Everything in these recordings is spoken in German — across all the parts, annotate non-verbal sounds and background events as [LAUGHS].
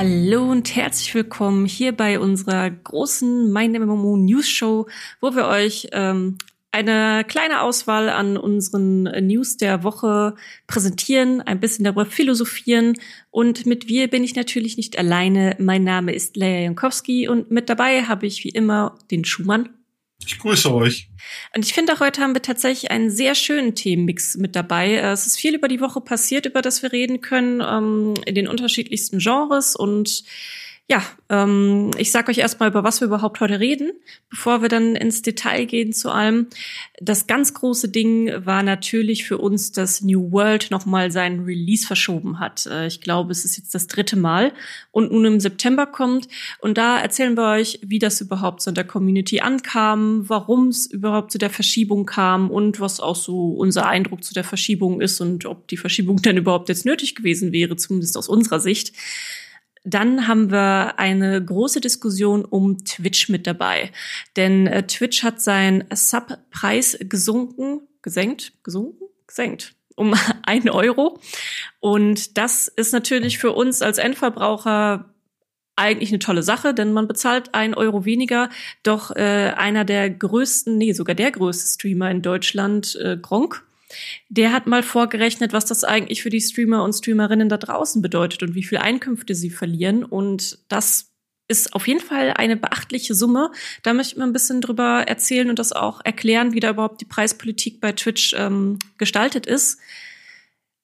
Hallo und herzlich willkommen hier bei unserer großen MindMMO News Show, wo wir euch ähm, eine kleine Auswahl an unseren News der Woche präsentieren, ein bisschen darüber philosophieren. Und mit wir bin ich natürlich nicht alleine. Mein Name ist Leia Jankowski und mit dabei habe ich wie immer den Schumann. Ich grüße euch. Und ich finde, auch heute haben wir tatsächlich einen sehr schönen Themenmix mit dabei. Äh, es ist viel über die Woche passiert, über das wir reden können, ähm, in den unterschiedlichsten Genres und ja, ähm, ich sage euch erstmal, über was wir überhaupt heute reden, bevor wir dann ins Detail gehen zu allem. Das ganz große Ding war natürlich für uns, dass New World nochmal seinen Release verschoben hat. Äh, ich glaube, es ist jetzt das dritte Mal und nun im September kommt. Und da erzählen wir euch, wie das überhaupt so in der Community ankam, warum es überhaupt zu der Verschiebung kam und was auch so unser Eindruck zu der Verschiebung ist und ob die Verschiebung [LAUGHS] denn überhaupt jetzt nötig gewesen wäre, zumindest aus unserer Sicht. Dann haben wir eine große Diskussion um Twitch mit dabei. Denn äh, Twitch hat seinen Subpreis gesunken, gesenkt, gesunken, gesenkt um [LAUGHS] ein Euro. Und das ist natürlich für uns als Endverbraucher eigentlich eine tolle Sache, denn man bezahlt ein Euro weniger. Doch äh, einer der größten, nee, sogar der größte Streamer in Deutschland, äh, Gronk, der hat mal vorgerechnet, was das eigentlich für die Streamer und Streamerinnen da draußen bedeutet und wie viel Einkünfte sie verlieren. Und das ist auf jeden Fall eine beachtliche Summe. Da möchte ich mal ein bisschen drüber erzählen und das auch erklären, wie da überhaupt die Preispolitik bei Twitch ähm, gestaltet ist.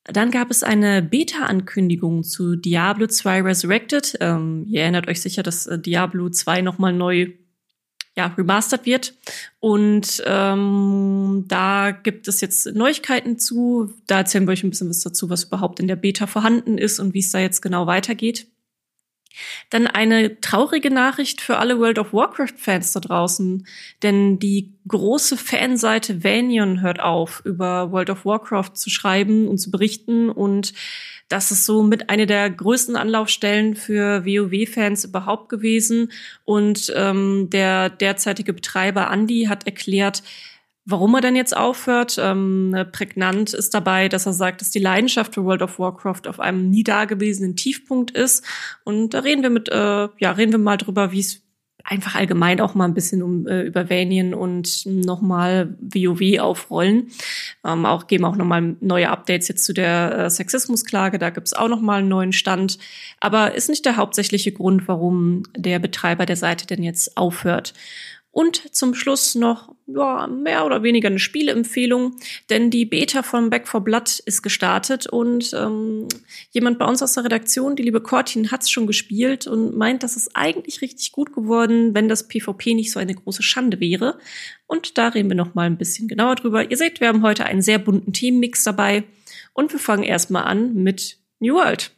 Dann gab es eine Beta-Ankündigung zu Diablo 2 Resurrected. Ähm, ihr erinnert euch sicher, dass äh, Diablo 2 nochmal neu ja, remastered wird. Und ähm, da gibt es jetzt Neuigkeiten zu. Da erzählen wir euch ein bisschen was dazu, was überhaupt in der Beta vorhanden ist und wie es da jetzt genau weitergeht. Dann eine traurige Nachricht für alle World of Warcraft-Fans da draußen, denn die große Fanseite Vanion hört auf, über World of Warcraft zu schreiben und zu berichten und das ist so mit einer der größten Anlaufstellen für WoW-Fans überhaupt gewesen. Und ähm, der derzeitige Betreiber Andy hat erklärt, warum er denn jetzt aufhört. Ähm, prägnant ist dabei, dass er sagt, dass die Leidenschaft für World of Warcraft auf einem nie dagewesenen Tiefpunkt ist. Und da reden wir mit, äh, ja, reden wir mal drüber, wie es einfach allgemein auch mal ein bisschen um äh, über Vanien und nochmal WoW aufrollen. Ähm, auch geben auch nochmal neue Updates jetzt zu der äh, Sexismusklage. Da gibt's auch nochmal einen neuen Stand. Aber ist nicht der hauptsächliche Grund, warum der Betreiber der Seite denn jetzt aufhört. Und zum Schluss noch ja, mehr oder weniger eine Spieleempfehlung, denn die Beta von Back for Blood ist gestartet und ähm, jemand bei uns aus der Redaktion, die liebe Cortin, hat's schon gespielt und meint, dass es eigentlich richtig gut geworden, wenn das PvP nicht so eine große Schande wäre. Und da reden wir noch mal ein bisschen genauer drüber. Ihr seht, wir haben heute einen sehr bunten Teammix dabei und wir fangen erstmal an mit New World.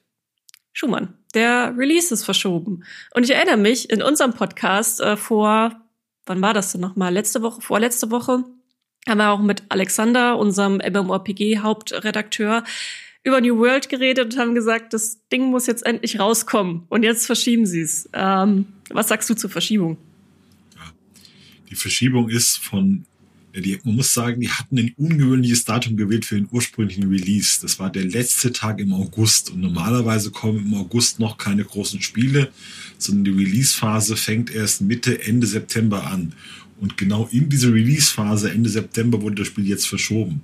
Schumann, der Release ist verschoben. Und ich erinnere mich in unserem Podcast äh, vor wann war das denn nochmal? Letzte Woche, vorletzte Woche, haben wir auch mit Alexander, unserem MMORPG-Hauptredakteur, über New World geredet und haben gesagt, das Ding muss jetzt endlich rauskommen. Und jetzt verschieben sie es. Ähm, was sagst du zur Verschiebung? Die Verschiebung ist von die, man muss sagen, die hatten ein ungewöhnliches Datum gewählt für den ursprünglichen Release. Das war der letzte Tag im August. Und normalerweise kommen im August noch keine großen Spiele, sondern die Release-Phase fängt erst Mitte, Ende September an. Und genau in diese Release-Phase, Ende September, wurde das Spiel jetzt verschoben.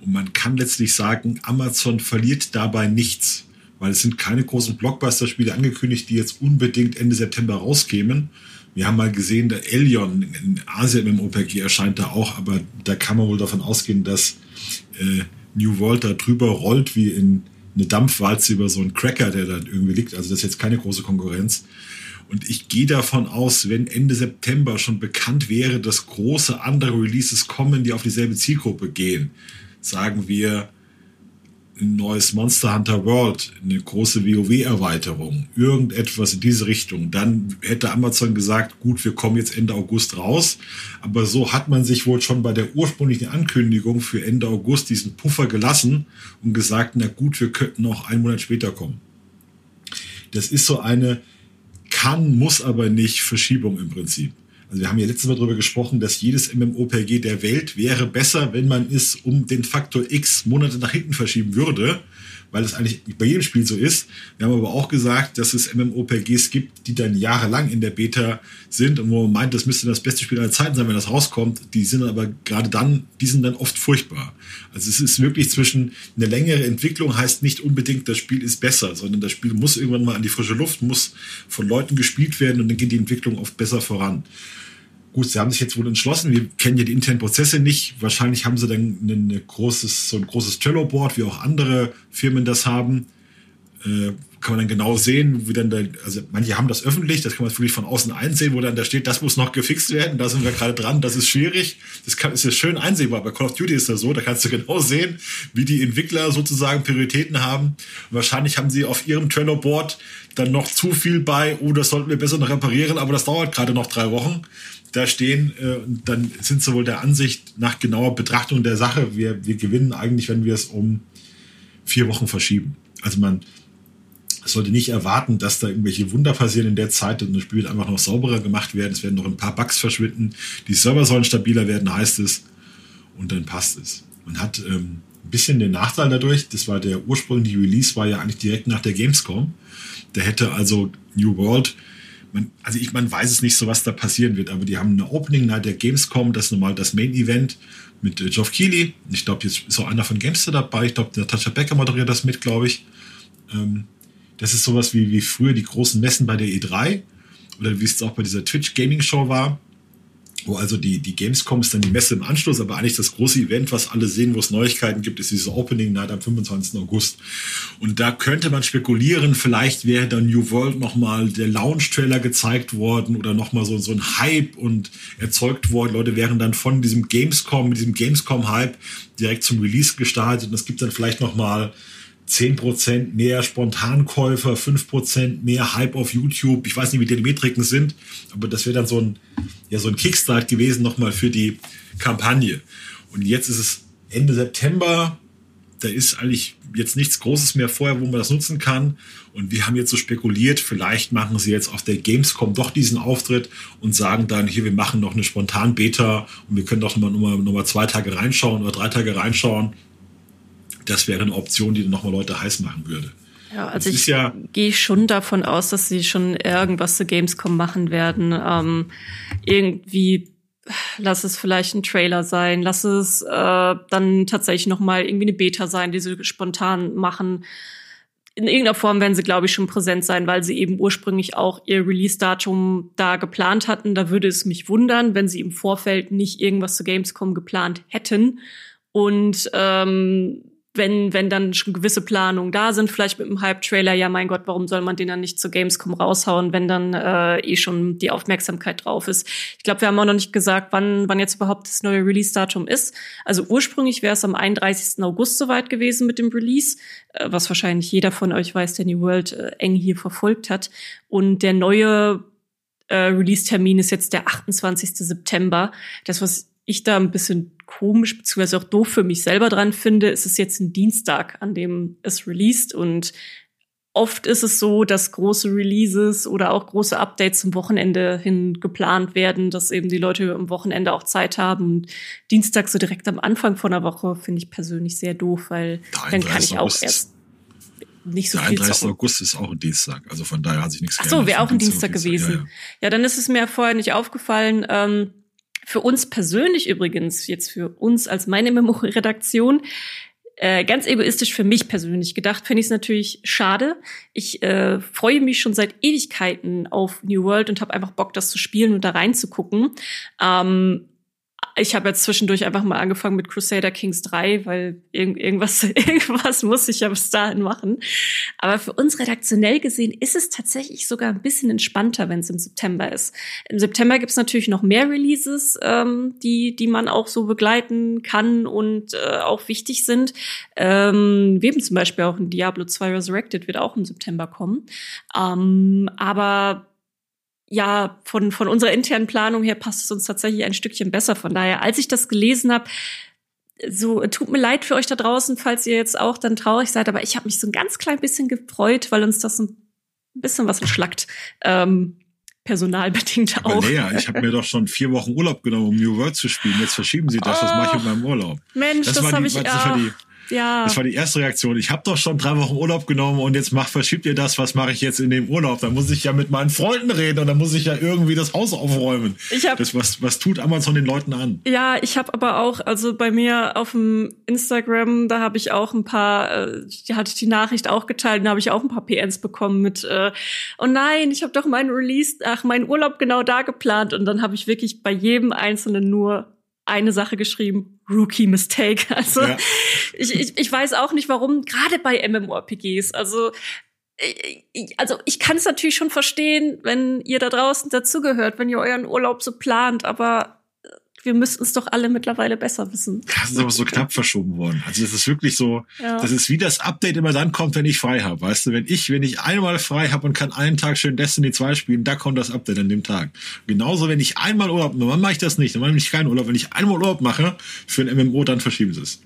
Und man kann letztlich sagen, Amazon verliert dabei nichts, weil es sind keine großen Blockbuster-Spiele angekündigt, die jetzt unbedingt Ende September rauskämen, wir haben mal gesehen, der Elion in Asien im OPG erscheint da auch, aber da kann man wohl davon ausgehen, dass äh, New World da drüber rollt wie in eine Dampfwalze über so einen Cracker, der da irgendwie liegt. Also das ist jetzt keine große Konkurrenz. Und ich gehe davon aus, wenn Ende September schon bekannt wäre, dass große andere Releases kommen, die auf dieselbe Zielgruppe gehen, sagen wir ein neues Monster Hunter World, eine große WoW-Erweiterung, irgendetwas in diese Richtung, dann hätte Amazon gesagt, gut, wir kommen jetzt Ende August raus. Aber so hat man sich wohl schon bei der ursprünglichen Ankündigung für Ende August diesen Puffer gelassen und gesagt, na gut, wir könnten noch einen Monat später kommen. Das ist so eine kann, muss aber nicht Verschiebung im Prinzip. Also wir haben ja letztes Mal darüber gesprochen, dass jedes MMOPG der Welt wäre besser, wenn man es um den Faktor X Monate nach hinten verschieben würde, weil es eigentlich bei jedem Spiel so ist. Wir haben aber auch gesagt, dass es MMOPGs gibt, die dann jahrelang in der Beta sind und wo man meint, das müsste das beste Spiel aller Zeiten sein, wenn das rauskommt. Die sind aber gerade dann, die sind dann oft furchtbar. Also es ist wirklich zwischen eine längere Entwicklung heißt nicht unbedingt, das Spiel ist besser, sondern das Spiel muss irgendwann mal an die frische Luft, muss von Leuten gespielt werden und dann geht die Entwicklung oft besser voran. Gut, sie haben sich jetzt wohl entschlossen. Wir kennen ja die internen Prozesse nicht. Wahrscheinlich haben sie dann ein großes, so ein großes Trello-Board, wie auch andere Firmen das haben. Äh, kann man dann genau sehen, wie dann da, also manche haben das öffentlich, das kann man wirklich von außen einsehen, wo dann da steht, das muss noch gefixt werden, da sind wir gerade dran, das ist schwierig. Das kann, ist ja schön einsehbar. Bei Call of Duty ist das so, da kannst du [LAUGHS] genau sehen, wie die Entwickler sozusagen Prioritäten haben. Und wahrscheinlich haben sie auf ihrem Trello-Board dann noch zu viel bei, oh, das sollten wir besser noch reparieren, aber das dauert gerade noch drei Wochen da stehen, äh, dann sind sie wohl der Ansicht nach genauer Betrachtung der Sache, wir, wir gewinnen eigentlich, wenn wir es um vier Wochen verschieben. Also man sollte nicht erwarten, dass da irgendwelche Wunder passieren in der Zeit und das Spiel wird einfach noch sauberer gemacht werden. Es werden noch ein paar Bugs verschwinden. Die Server sollen stabiler werden, heißt es. Und dann passt es. Man hat ähm, ein bisschen den Nachteil dadurch, das war der ursprüngliche Release, war ja eigentlich direkt nach der Gamescom. Da hätte also New World man, also ich, man weiß es nicht so, was da passieren wird, aber die haben eine Opening Night der Gamescom, das ist normal das Main Event mit äh, Geoff Keighley. Ich glaube, jetzt ist auch einer von Gamester dabei. Ich glaube, Natascha Becker moderiert das mit, glaube ich. Ähm, das ist sowas wie, wie früher die großen Messen bei der E3 oder wie es auch bei dieser Twitch Gaming Show war wo also die, die Gamescom ist dann die Messe im Anschluss, aber eigentlich das große Event, was alle sehen, wo es Neuigkeiten gibt, ist diese Opening Night am 25. August. Und da könnte man spekulieren, vielleicht wäre dann New World nochmal der Launch-Trailer gezeigt worden oder nochmal so, so ein Hype und erzeugt worden. Leute wären dann von diesem Gamescom, mit diesem Gamescom-Hype direkt zum Release gestartet und es gibt dann vielleicht nochmal 10% mehr Spontankäufer, 5% mehr Hype auf YouTube. Ich weiß nicht, wie die Metriken sind, aber das wäre dann so ein, ja, so ein Kickstart gewesen nochmal für die Kampagne. Und jetzt ist es Ende September. Da ist eigentlich jetzt nichts Großes mehr vorher, wo man das nutzen kann. Und wir haben jetzt so spekuliert, vielleicht machen sie jetzt auf der Gamescom doch diesen Auftritt und sagen dann, hier, wir machen noch eine spontan Beta und wir können doch nochmal noch mal zwei Tage reinschauen oder drei Tage reinschauen das wäre eine Option, die nochmal Leute heiß machen würde. Ja, also das ich ja, gehe schon davon aus, dass sie schon irgendwas zu Gamescom machen werden. Ähm, irgendwie lass es vielleicht ein Trailer sein, lass es äh, dann tatsächlich noch mal irgendwie eine Beta sein, die sie spontan machen. In irgendeiner Form werden sie, glaube ich, schon präsent sein, weil sie eben ursprünglich auch ihr Release-Datum da geplant hatten. Da würde es mich wundern, wenn sie im Vorfeld nicht irgendwas zu Gamescom geplant hätten. Und ähm, wenn, wenn dann schon gewisse Planungen da sind, vielleicht mit einem Hype-Trailer, ja mein Gott, warum soll man den dann nicht zu Gamescom raushauen, wenn dann äh, eh schon die Aufmerksamkeit drauf ist. Ich glaube, wir haben auch noch nicht gesagt, wann, wann jetzt überhaupt das neue Release-Datum ist. Also ursprünglich wäre es am 31. August soweit gewesen mit dem Release, äh, was wahrscheinlich jeder von euch weiß, der New World äh, eng hier verfolgt hat. Und der neue äh, Release-Termin ist jetzt der 28. September. Das, was ich da ein bisschen komisch beziehungsweise auch doof für mich selber dran finde, ist es jetzt ein Dienstag, an dem es released und oft ist es so, dass große Releases oder auch große Updates zum Wochenende hin geplant werden, dass eben die Leute am Wochenende auch Zeit haben. Und Dienstag so direkt am Anfang von der Woche finde ich persönlich sehr doof, weil dann kann ich auch erst nicht so der viel 31. August ist auch ein Dienstag, also von daher hat sich nichts Ach so, wäre auch ein Dienstag gewesen. Ja, ja. ja, dann ist es mir vorher nicht aufgefallen. Ähm, für uns persönlich übrigens, jetzt für uns als meine Memo-Redaktion, äh, ganz egoistisch für mich persönlich gedacht, finde ich es natürlich schade. Ich äh, freue mich schon seit Ewigkeiten auf New World und habe einfach Bock, das zu spielen und da reinzugucken. Ähm, ich habe jetzt zwischendurch einfach mal angefangen mit Crusader Kings 3, weil irg irgendwas, [LAUGHS] irgendwas muss ich ja bis dahin machen. Aber für uns redaktionell gesehen ist es tatsächlich sogar ein bisschen entspannter, wenn es im September ist. Im September gibt es natürlich noch mehr Releases, ähm, die, die man auch so begleiten kann und äh, auch wichtig sind. Ähm, wir haben zum Beispiel auch ein Diablo 2 Resurrected, wird auch im September kommen. Ähm, aber ja, von, von unserer internen Planung her passt es uns tatsächlich ein Stückchen besser. Von daher, als ich das gelesen habe, so tut mir leid für euch da draußen, falls ihr jetzt auch dann traurig seid, aber ich habe mich so ein ganz klein bisschen gefreut, weil uns das ein bisschen was entschlackt. Ähm, personalbedingt auch. Aber Lea, ich habe mir doch schon vier Wochen Urlaub genommen, um New World zu spielen. Jetzt verschieben sie das. Oh, was mache ich mit meinem Urlaub? Mensch, das, das habe ich. Die, Ja. Das war die erste Reaktion. Ich habe doch schon drei Wochen Urlaub genommen und jetzt macht, verschiebt ihr das, was mache ich jetzt in dem Urlaub? Da muss ich ja mit meinen Freunden reden und da muss ich ja irgendwie das Haus aufräumen. Ich hab, das, was, was tut Amazon den Leuten an? Ja, ich habe aber auch, also bei mir auf dem Instagram, da habe ich auch ein paar, äh, die hatte ich die Nachricht auch geteilt, da habe ich auch ein paar PNs bekommen mit, äh, oh nein, ich habe doch meinen Release, ach, meinen Urlaub genau da geplant und dann habe ich wirklich bei jedem Einzelnen nur eine Sache geschrieben, Rookie Mistake. [LAUGHS] Also ja. ich, ich, ich weiß auch nicht, warum, gerade bei MMORPGs. Also also ich kann es natürlich schon verstehen, wenn ihr da draußen dazugehört, wenn ihr euren Urlaub so plant, aber wir müssten es doch alle mittlerweile besser wissen. Das ist aber so knapp verschoben worden. Also das ist wirklich so, ja. das ist wie das Update immer dann kommt, wenn ich frei habe. Weißt du, wenn ich, wenn ich einmal frei habe und kann einen Tag schön Destiny 2 spielen, da kommt das Update an dem Tag. Genauso, wenn ich einmal Urlaub, normal mache ich das nicht, normal mache ich keinen Urlaub. Wenn ich einmal Urlaub mache für ein MMO, dann verschieben sie es.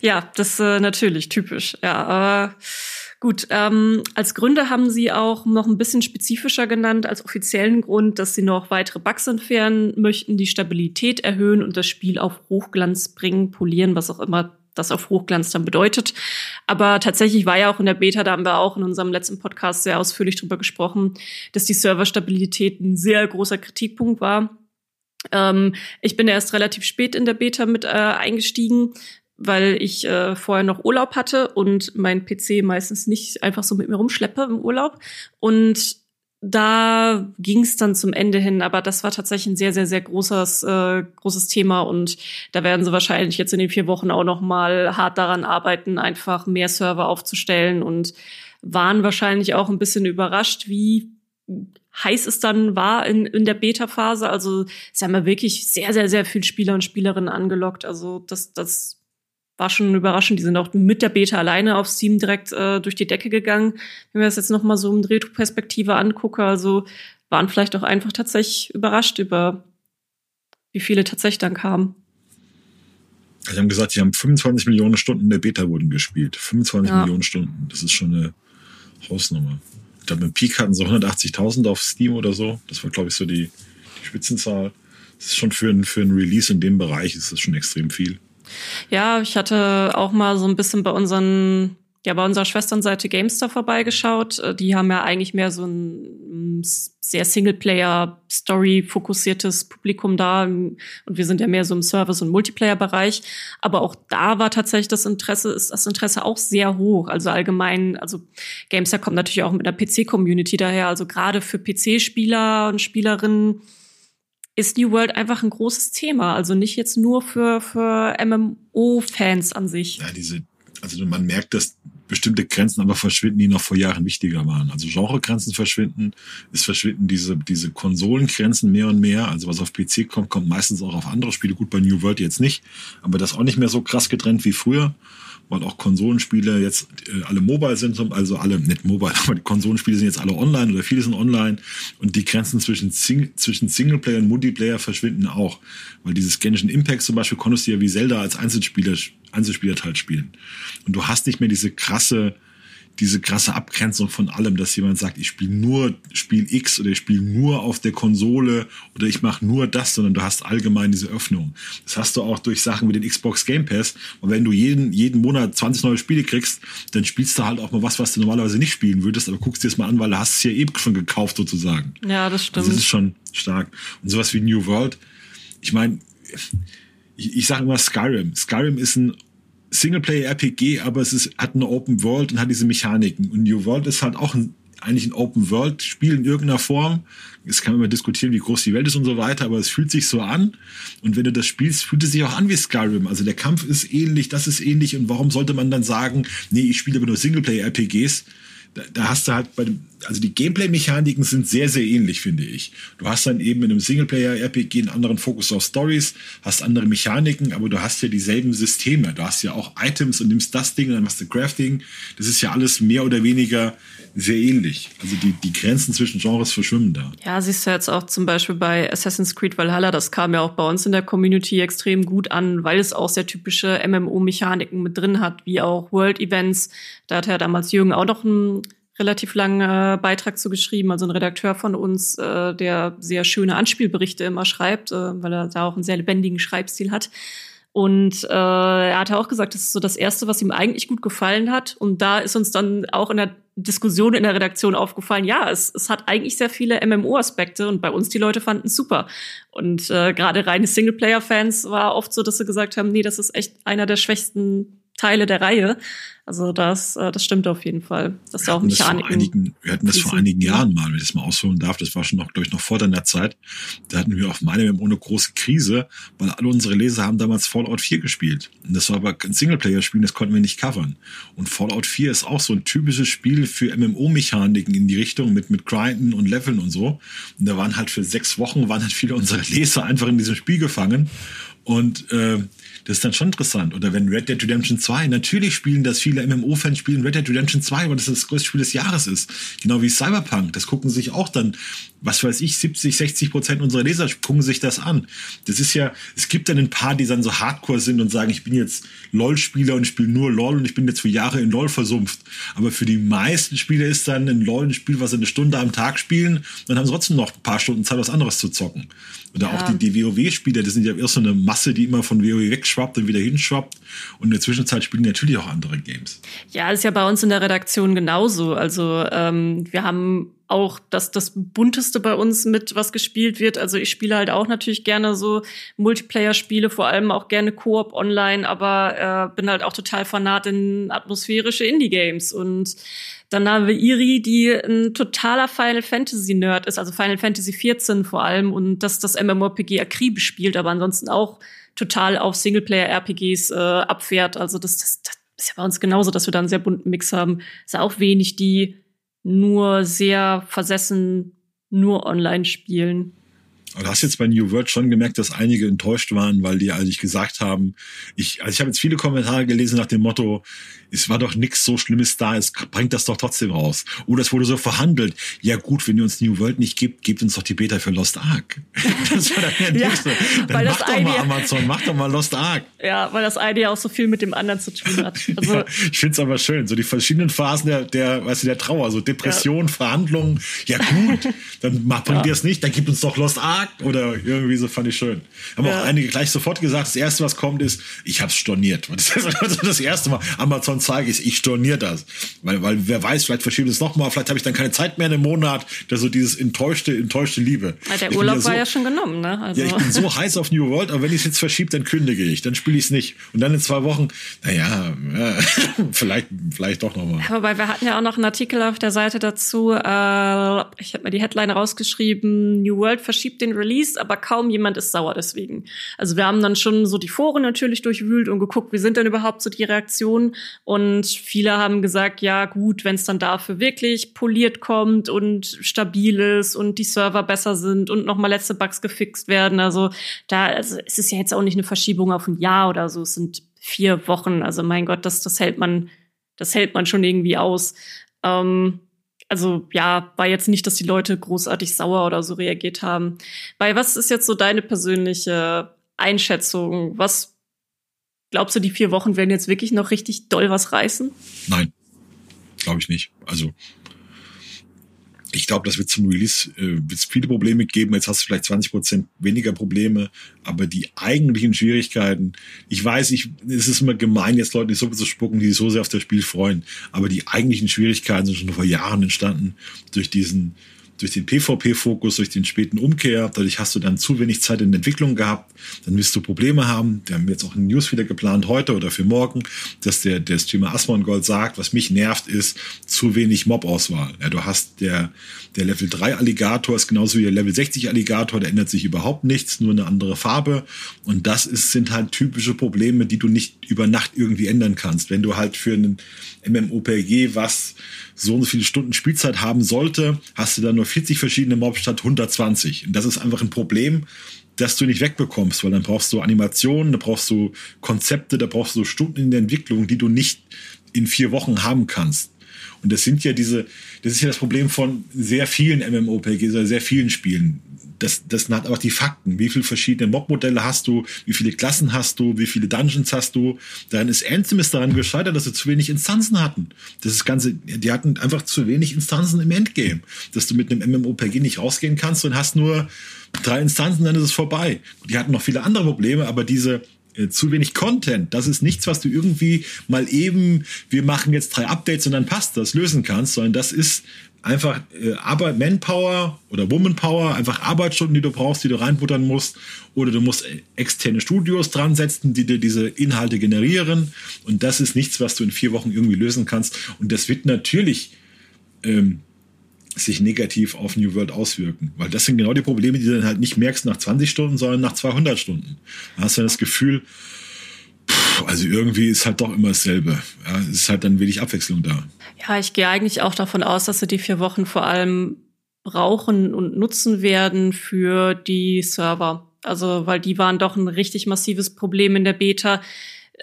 Ja, das äh, natürlich typisch. Ja, aber Gut, ähm, als Gründe haben Sie auch noch ein bisschen spezifischer genannt als offiziellen Grund, dass Sie noch weitere Bugs entfernen möchten, die Stabilität erhöhen und das Spiel auf Hochglanz bringen, polieren, was auch immer das auf Hochglanz dann bedeutet. Aber tatsächlich war ja auch in der Beta, da haben wir auch in unserem letzten Podcast sehr ausführlich drüber gesprochen, dass die Serverstabilität ein sehr großer Kritikpunkt war. Ähm, ich bin erst relativ spät in der Beta mit äh, eingestiegen, weil ich äh, vorher noch Urlaub hatte und mein PC meistens nicht einfach so mit mir rumschleppe im Urlaub. Und da ging es dann zum Ende hin, aber das war tatsächlich ein sehr, sehr, sehr großes, äh, großes Thema und da werden sie wahrscheinlich jetzt in den vier Wochen auch noch mal hart daran arbeiten, einfach mehr Server aufzustellen und waren wahrscheinlich auch ein bisschen überrascht, wie heiß es dann war in, in der Beta-Phase. Also sie haben ja wirklich sehr, sehr, sehr viel Spieler und Spielerinnen angelockt. Also das, das war schon überraschend. Die sind auch mit der Beta alleine auf Steam direkt äh, durch die Decke gegangen. Wenn wir das jetzt noch mal so in Retro-Perspektive angucken, also waren vielleicht auch einfach tatsächlich überrascht über, wie viele tatsächlich dann kamen. Sie haben gesagt, sie haben 25 Millionen Stunden der Beta wurden gespielt. 25 ja. Millionen Stunden. Das ist schon eine Hausnummer. Ich glaube, mit Peak hatten sie 180.000 auf Steam oder so. Das war, glaube ich, so die, die Spitzenzahl. Das ist schon für ein, für ein Release in dem Bereich ist das schon extrem viel. Ja, ich hatte auch mal so ein bisschen bei unseren, ja, bei unserer Schwesternseite GameStar vorbeigeschaut. Äh, die haben ja eigentlich mehr so ein mm, sehr Singleplayer-Story-fokussiertes Publikum da. Und wir sind ja mehr so im Service- und Multiplayer-Bereich. Aber auch da war tatsächlich das Interesse, ist das Interesse auch sehr hoch. Also allgemein, also GameStar kommt natürlich auch mit einer PC-Community daher. Also gerade für PC-Spieler und Spielerinnen ist New World einfach ein großes Thema. Also nicht jetzt nur für, für MMO-Fans an sich. Ja, diese, also man merkt, dass bestimmte Grenzen aber verschwinden, die noch vor Jahren wichtiger waren. Also Genregrenzen verschwinden, es verschwinden diese, diese Konsolengrenzen mehr und mehr. Also was auf PC kommt, kommt meistens auch auf andere Spiele. Gut, bei New World jetzt nicht, aber das auch nicht mehr so krass getrennt wie früher weil auch Konsolenspiele jetzt äh, alle mobile sind, also alle, nicht mobile, [LAUGHS] aber die Konsolenspiele sind jetzt alle online oder viele sind online und die Grenzen zwischen, Sing zwischen Singleplayer und Multiplayer verschwinden auch. Weil dieses Genshin Impact zum Beispiel konntest du ja wie Zelda als Einzelspieler, Einzelspielerteil spielen. Und du hast nicht mehr diese krasse, diese krasse Abgrenzung von allem, dass jemand sagt, ich spiele nur Spiel X oder ich spiele nur auf der Konsole oder ich mache nur das, sondern du hast allgemein diese Öffnung. Das hast du auch durch Sachen wie den Xbox Game Pass. Und wenn du jeden, jeden Monat 20 neue Spiele kriegst, dann spielst du halt auch mal was, was du normalerweise nicht spielen würdest, aber guckst dir das mal an, weil du hast es ja eben schon gekauft sozusagen. Ja, das stimmt. Also das ist schon stark. Und sowas wie New World, ich meine, ich, ich sage immer Skyrim. Skyrim ist ein Singleplayer-RPG, aber es ist, hat eine Open World und hat diese Mechaniken. Und New World ist halt auch ein, eigentlich ein Open World-Spiel in irgendeiner Form. Es kann man immer diskutieren, wie groß die Welt ist und so weiter, aber es fühlt sich so an. Und wenn du das spielst, fühlt es sich auch an wie Skyrim. Also der Kampf ist ähnlich, das ist ähnlich. Und warum sollte man dann sagen, nee, ich spiele aber nur Singleplayer-RPGs? Da, da hast du halt bei dem, also die Gameplay-Mechaniken sind sehr, sehr ähnlich, finde ich. Du hast dann eben in einem Singleplayer-RPG einen anderen Fokus auf Stories, hast andere Mechaniken, aber du hast ja dieselben Systeme. Du hast ja auch Items und nimmst das Ding und dann machst du Crafting. Das ist ja alles mehr oder weniger sehr ähnlich. Also die, die Grenzen zwischen Genres verschwimmen da. Ja, siehst du jetzt auch zum Beispiel bei Assassin's Creed Valhalla, das kam ja auch bei uns in der Community extrem gut an, weil es auch sehr typische MMO-Mechaniken mit drin hat, wie auch World Events. Da hat ja damals Jürgen auch noch einen relativ langen äh, Beitrag zu geschrieben, also ein Redakteur von uns, äh, der sehr schöne Anspielberichte immer schreibt, äh, weil er da auch einen sehr lebendigen Schreibstil hat. Und äh, er hatte auch gesagt, das ist so das Erste, was ihm eigentlich gut gefallen hat. Und da ist uns dann auch in der Diskussion in der Redaktion aufgefallen, ja, es, es hat eigentlich sehr viele MMO-Aspekte und bei uns die Leute fanden es super. Und äh, gerade reine Singleplayer-Fans war oft so, dass sie gesagt haben, nee, das ist echt einer der schwächsten Teile der Reihe. Also das, äh, das stimmt auf jeden Fall. Das wir, auch hatten das vor einigen, wir hatten das vor einigen Jahren mal, wenn ich das mal ausholen darf. Das war schon noch, glaube ich, noch vor deiner Zeit. Da hatten wir auf meinem ohne große Krise, weil alle unsere Leser haben damals Fallout 4 gespielt. Und das war aber ein Singleplayer-Spiel, das konnten wir nicht covern. Und Fallout 4 ist auch so ein typisches Spiel für MMO-Mechaniken in die Richtung mit, mit Grinden und Leveln und so. Und da waren halt für sechs Wochen, waren halt viele unserer Leser einfach in diesem Spiel gefangen. Und äh, das ist dann schon interessant. Oder wenn Red Dead Redemption 2, natürlich spielen das viele MMO-Fans spielen Red Dead Redemption 2, weil das das größte Spiel des Jahres ist. Genau wie Cyberpunk. Das gucken sich auch dann, was weiß ich, 70, 60 Prozent unserer Leser gucken sich das an. Das ist ja, es gibt dann ein paar, die dann so hardcore sind und sagen, ich bin jetzt LOL-Spieler und ich spiele nur LOL und ich bin jetzt für Jahre in LOL versumpft. Aber für die meisten Spieler ist dann ein LOL ein Spiel, was sie eine Stunde am Tag spielen, dann haben sie trotzdem noch ein paar Stunden Zeit, was anderes zu zocken. Oder ja. auch die, die WoW-Spieler, das sind ja erst so eine Masse, die immer von WoW wegschwappt und wieder hinschwappt. Und in der Zwischenzeit spielen natürlich auch andere Games. Ja, ist ja bei uns in der Redaktion genauso. Also ähm, wir haben auch das, das bunteste bei uns mit, was gespielt wird. Also ich spiele halt auch natürlich gerne so Multiplayer-Spiele, vor allem auch gerne Koop online, aber äh, bin halt auch total fanat in atmosphärische Indie-Games. Und dann haben wir Iri, die ein totaler Final Fantasy Nerd ist, also Final Fantasy 14 vor allem und das das MMORPG akribisch spielt, aber ansonsten auch total auf Singleplayer RPGs äh, abfährt. Also das, das, das ist ja bei uns genauso, dass wir da einen sehr bunten Mix haben. Ist ja auch wenig, die nur sehr versessen nur online spielen. Du hast jetzt bei New World schon gemerkt, dass einige enttäuscht waren, weil die eigentlich gesagt haben, ich, also ich habe jetzt viele Kommentare gelesen nach dem Motto, es war doch nichts so Schlimmes da, es bringt das doch trotzdem raus. Oder es wurde so verhandelt. Ja gut, wenn ihr uns New World nicht gibt, gebt uns doch die Beta für Lost Ark. [LAUGHS] Das war dann ja, ja nächste. Dann mach doch mal Amazon, mach doch mal Lost Ark. Ja, weil das eine ja auch so viel mit dem anderen zu tun hat. [LAUGHS] Also, ja, ich finde es aber schön, so die verschiedenen Phasen der, der, weißt du, der Trauer, so Depression, ja. Verhandlungen. Ja gut, dann mach, bringt ihr es nicht, dann gibt uns doch Lost Ark oder irgendwie so, fand ich schön. Haben auch einige gleich sofort gesagt, das erste, was kommt, ist, ich hab's storniert. Das [LAUGHS] ist das erste Mal. Amazon zeige ich ich storniere das. Weil, weil wer weiß, vielleicht verschiebe ich es nochmal, vielleicht habe ich dann keine Zeit mehr in einem Monat. Das so dieses enttäuschte, enttäuschte Liebe. Ja, der Urlaub ja war ja schon genommen, ne? Also. Ja, ich bin so heiß auf New World, aber wenn ich es jetzt verschiebe, dann kündige ich, dann spiele ich es nicht. Und dann in zwei Wochen, naja, ja, [LAUGHS] vielleicht, vielleicht doch nochmal. Aber wir hatten ja auch noch einen Artikel auf der Seite dazu. Äh, ich habe mir die Headline rausgeschrieben, New World verschiebt den Release, aber kaum jemand ist sauer deswegen. Also wir haben dann schon so die Foren natürlich durchwühlt und geguckt, wie sind denn überhaupt so die Reaktionen. Und viele haben gesagt, ja gut, wenn es dann dafür wirklich poliert kommt und stabil ist und die Server besser sind und nochmal letzte Bugs gefixt werden. Also da also es ist ja jetzt auch nicht eine Verschiebung auf ein Jahr oder so. Es sind vier Wochen. Also mein Gott, das, das hält man, das hält man schon irgendwie aus. Ähm, also ja, war jetzt nicht, dass die Leute großartig sauer oder so reagiert haben. Bei was ist jetzt so deine persönliche Einschätzung? Was Glaubst du, die vier Wochen werden jetzt wirklich noch richtig doll was reißen? Nein, glaube ich nicht. Also ich glaube, das wird zum Release äh, wird viele Probleme geben. Jetzt hast du vielleicht 20 Prozent weniger Probleme, aber die eigentlichen Schwierigkeiten, ich weiß, ich, es ist immer gemein, jetzt Leute die Suppe zu spucken, die sich so sehr auf das Spiel freuen, aber die eigentlichen Schwierigkeiten sind schon vor Jahren entstanden durch diesen durch den PvP-Fokus, durch den späten Umkehr, dadurch hast du dann zu wenig Zeit in Entwicklung gehabt, dann wirst du Probleme haben. Wir haben jetzt auch ein News wieder geplant heute oder für morgen, dass der, der Streamer Asmongold sagt, was mich nervt, ist zu wenig Mob-Auswahl. Ja, du hast der, der Level 3 Alligator ist genauso wie der Level 60 Alligator, da ändert sich überhaupt nichts, nur eine andere Farbe. Und das ist, sind halt typische Probleme, die du nicht über Nacht irgendwie ändern kannst. Wenn du halt für einen MMOPG, was so und so viele Stunden Spielzeit haben sollte, hast du dann nur 40 verschiedene Mobs statt 120. Und das ist einfach ein Problem, das du nicht wegbekommst, weil dann brauchst du Animationen, da brauchst du Konzepte, da brauchst du Stunden in der Entwicklung, die du nicht in vier Wochen haben kannst. Und das sind ja diese, das ist ja das Problem von sehr vielen MMOPGs oder sehr vielen Spielen das, das sind halt auch die Fakten. Wie viele verschiedene Mob-Modelle hast du? Wie viele Klassen hast du? Wie viele Dungeons hast du? Dann ist Anthem ist daran gescheitert, dass sie zu wenig Instanzen hatten. Das ist Ganze, die hatten einfach zu wenig Instanzen im Endgame. Dass du mit einem MMOPG nicht rausgehen kannst und hast nur drei Instanzen, dann ist es vorbei. Die hatten noch viele andere Probleme, aber diese äh, zu wenig Content. Das ist nichts, was du irgendwie mal eben, wir machen jetzt drei Updates und dann passt das, lösen kannst, sondern das ist einfach äh, Arbeit, Manpower oder Womanpower, einfach Arbeitsstunden, die du brauchst, die du reinbuttern musst. Oder du musst äh, externe Studios dran setzen, die dir diese Inhalte generieren. Und das ist nichts, was du in vier Wochen irgendwie lösen kannst. Und das wird natürlich ähm, sich negativ auf New World auswirken. Weil das sind genau die Probleme, die du dann halt nicht merkst nach 20 Stunden, sondern nach 200 Stunden. Da hast du dann das Gefühl, pff, also irgendwie ist halt doch immer dasselbe. Ja, es ist halt dann wenig Abwechslung da. Ja, ich gehe eigentlich auch davon aus, dass sie die vier Wochen vor allem brauchen und nutzen werden für die Server. Also, weil die waren doch ein richtig massives Problem in der Beta.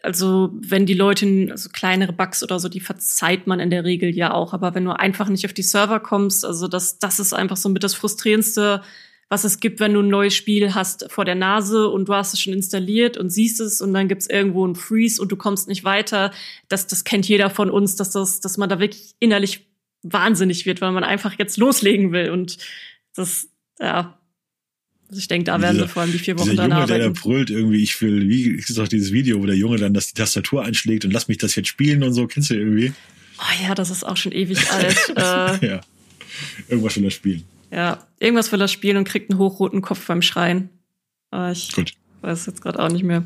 Also, wenn die Leute, also kleinere Bugs oder so, die verzeiht man in der Regel ja auch. Aber wenn du einfach nicht auf die Server kommst, also das, das ist einfach so mit das frustrierendste, was es gibt, wenn du ein neues Spiel hast vor der Nase und du hast es schon installiert und siehst es und dann gibt's irgendwo einen Freeze und du kommst nicht weiter. Das, das kennt jeder von uns, dass das, dass man da wirklich innerlich wahnsinnig wird, weil man einfach jetzt loslegen will. Und das, ja, also ich denke, da werden wir vor allem die vier Wochen dran Junge, arbeiten. Der da brüllt irgendwie, ich will, wie ist auch dieses Video, wo der Junge dann das die Tastatur einschlägt und lass mich das jetzt spielen und so, kennst du irgendwie? Oh ja, das ist auch schon ewig alt. [LAUGHS] äh, ja, irgendwas will er spielen. Ja, irgendwas will er spielen und kriegt einen hochroten Kopf beim Schreien. Aber ich Gut. weiß jetzt gerade auch nicht mehr.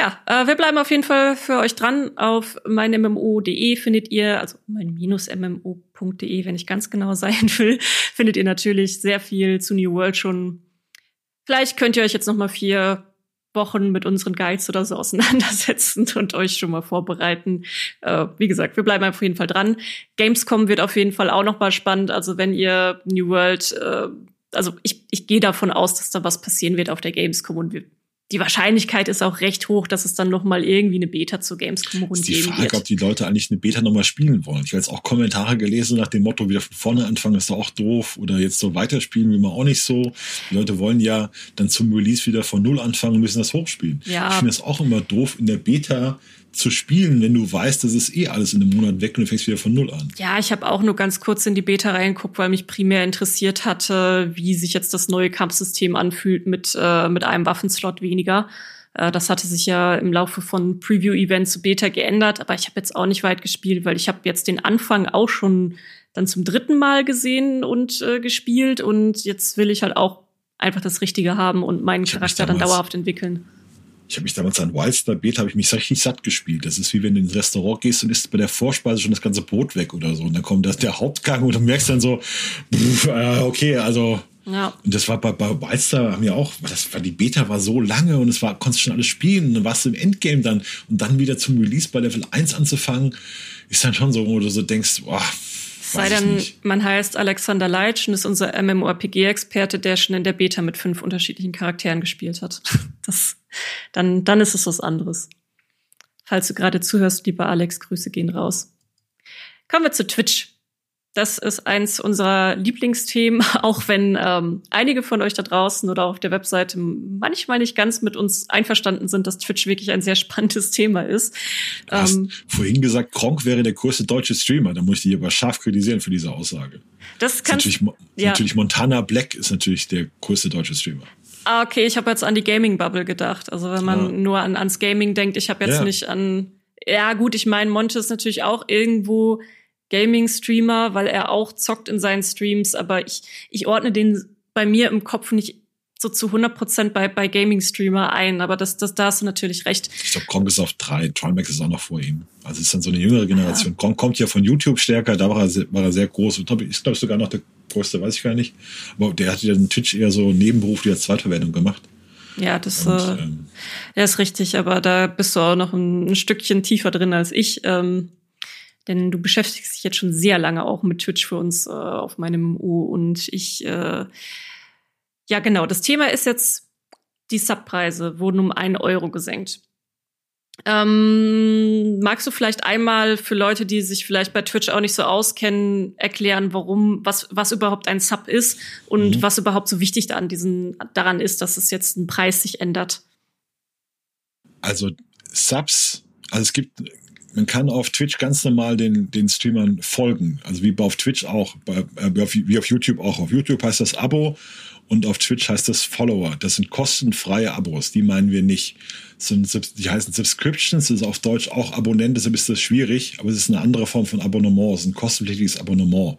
Ja, äh, wir bleiben auf jeden Fall für euch dran. Auf meinmmo.de findet ihr, also mein-mmo.de, wenn ich ganz genau [LAUGHS] sein will, findet ihr natürlich sehr viel zu New World schon. Vielleicht könnt ihr euch jetzt noch mal vier Wochen mit unseren Guides oder so auseinandersetzen [LAUGHS] und euch schon mal vorbereiten. Äh, wie gesagt, wir bleiben auf jeden Fall dran. Gamescom wird auf jeden Fall auch noch mal spannend. Also wenn ihr New World, äh, also ich, ich gehe davon aus, dass da was passieren wird auf der Gamescom und wir die Wahrscheinlichkeit ist auch recht hoch, dass es dann noch mal irgendwie eine Beta zu Gamescom rund geben wird. Die Frage, ob die Leute eigentlich eine Beta noch mal spielen wollen. Ich habe jetzt auch Kommentare gelesen nach dem Motto, wieder von vorne anfangen ist doch auch doof oder jetzt so weiterspielen will man auch nicht so. Die Leute wollen ja dann zum Release wieder von Null anfangen und müssen das hochspielen. Ja. Ich finde das auch immer doof, in der Beta zu spielen, wenn du weißt, das ist eh alles in einem Monat weg und du fängst wieder von Null an. Ja, ich habe auch nur ganz kurz in die Beta reingeguckt, weil mich primär interessiert hatte, wie sich jetzt das neue Kampfsystem anfühlt mit, äh, mit einem Waffenslot weniger. Äh, das hatte sich ja im Laufe von Preview-Events zu Beta geändert, aber ich habe jetzt auch nicht weit gespielt, weil ich habe jetzt den Anfang auch schon dann zum dritten Mal gesehen und äh, gespielt und jetzt will ich halt auch einfach das Richtige haben und meinen Charakter dann dauerhaft entwickeln ich habe mich damals an Wildstar Beet, habe ich mich richtig satt gespielt. Das ist wie wenn du ins Restaurant gehst und isst bei der Vorspeise schon das ganze Brot weg oder so. Und dann kommt das der Hauptgang und du merkst dann so, pff, äh, okay, also ja. Und das war bei, bei Wildstar haben ja auch, das war die Beta war so lange und es war, konntest schon alles spielen und dann warst du im Endgame dann und dann wieder zum Release bei Level 1 anzufangen, ist dann schon so, wo du so denkst, boah, Sei denn, man heißt Alexander Leitsch und ist unser MMORPG-Experte, der schon in der Beta mit fünf unterschiedlichen Charakteren gespielt hat. [LAUGHS] Das, dann, dann ist es was anderes. Falls du gerade zuhörst, lieber Alex, Grüße gehen raus. Kommen wir zu Twitch. Das ist eins unserer Lieblingsthemen, [LAUGHS] auch wenn ähm, einige von euch da draußen oder auf der Webseite manchmal nicht ganz mit uns einverstanden sind, dass Twitch wirklich ein sehr [LAUGHS] spannendes Thema ist. Du hast ähm, vorhin gesagt, Kronk wäre der größte deutsche Streamer. Da muss ich dich aber scharf kritisieren für diese Aussage. Das kann natürlich, ja. natürlich Montana Black ist natürlich der größte deutsche Streamer. Ah, okay, ich habe jetzt an die Gaming-Bubble gedacht. Also wenn man ja. nur an, ans Gaming denkt, ich habe jetzt ja. nicht an. Ja, gut, ich meine, Monte ist natürlich auch irgendwo Gaming-Streamer, weil er auch zockt in seinen Streams, aber ich, ich ordne den bei mir im Kopf nicht so zu 100 Prozent bei, bei Gaming-Streamer ein, aber das, das, da hast du natürlich recht. Ich glaube, Gronk ist auf drei, Trimax ist auch noch vor ihm. Also ist dann so eine jüngere Generation. Ja. Gronk kommt ja von YouTube stärker, da war er, sehr, war er sehr groß. Und ich glaube sogar noch der größte, weiß ich gar nicht. Aber der hat ja den Twitch eher so nebenberuflich als Zweitverwendung gemacht. Ja, das, Und, äh, ähm, ja, ist richtig, aber da bist du auch noch ein, ein Stückchen tiefer drin als ich. Ähm, denn du beschäftigst dich jetzt schon sehr lange auch mit Twitch für uns äh, auf meinem U und ich, äh, ja genau, das Thema ist jetzt, die Subpreise wurden um einen Euro gesenkt. Ähm, magst du vielleicht einmal für Leute, die sich vielleicht bei Twitch auch nicht so auskennen, erklären, warum, was, was überhaupt ein Sub ist und mhm. was überhaupt so wichtig an diesen, daran ist, dass es jetzt ein Preis sich ändert? Also Subs, also es gibt man kann auf Twitch ganz normal den, den Streamern folgen. Also wie auf Twitch auch, bei, äh, wie auf YouTube auch. Auf YouTube heißt das Abo und auf Twitch heißt das Follower. Das sind kostenfreie Abos, die meinen wir nicht. Die heißen Subscriptions, das ist auf Deutsch auch Abonnent, deshalb ist das schwierig, aber es ist eine andere Form von Abonnement, es ist ein kostenpflichtiges Abonnement.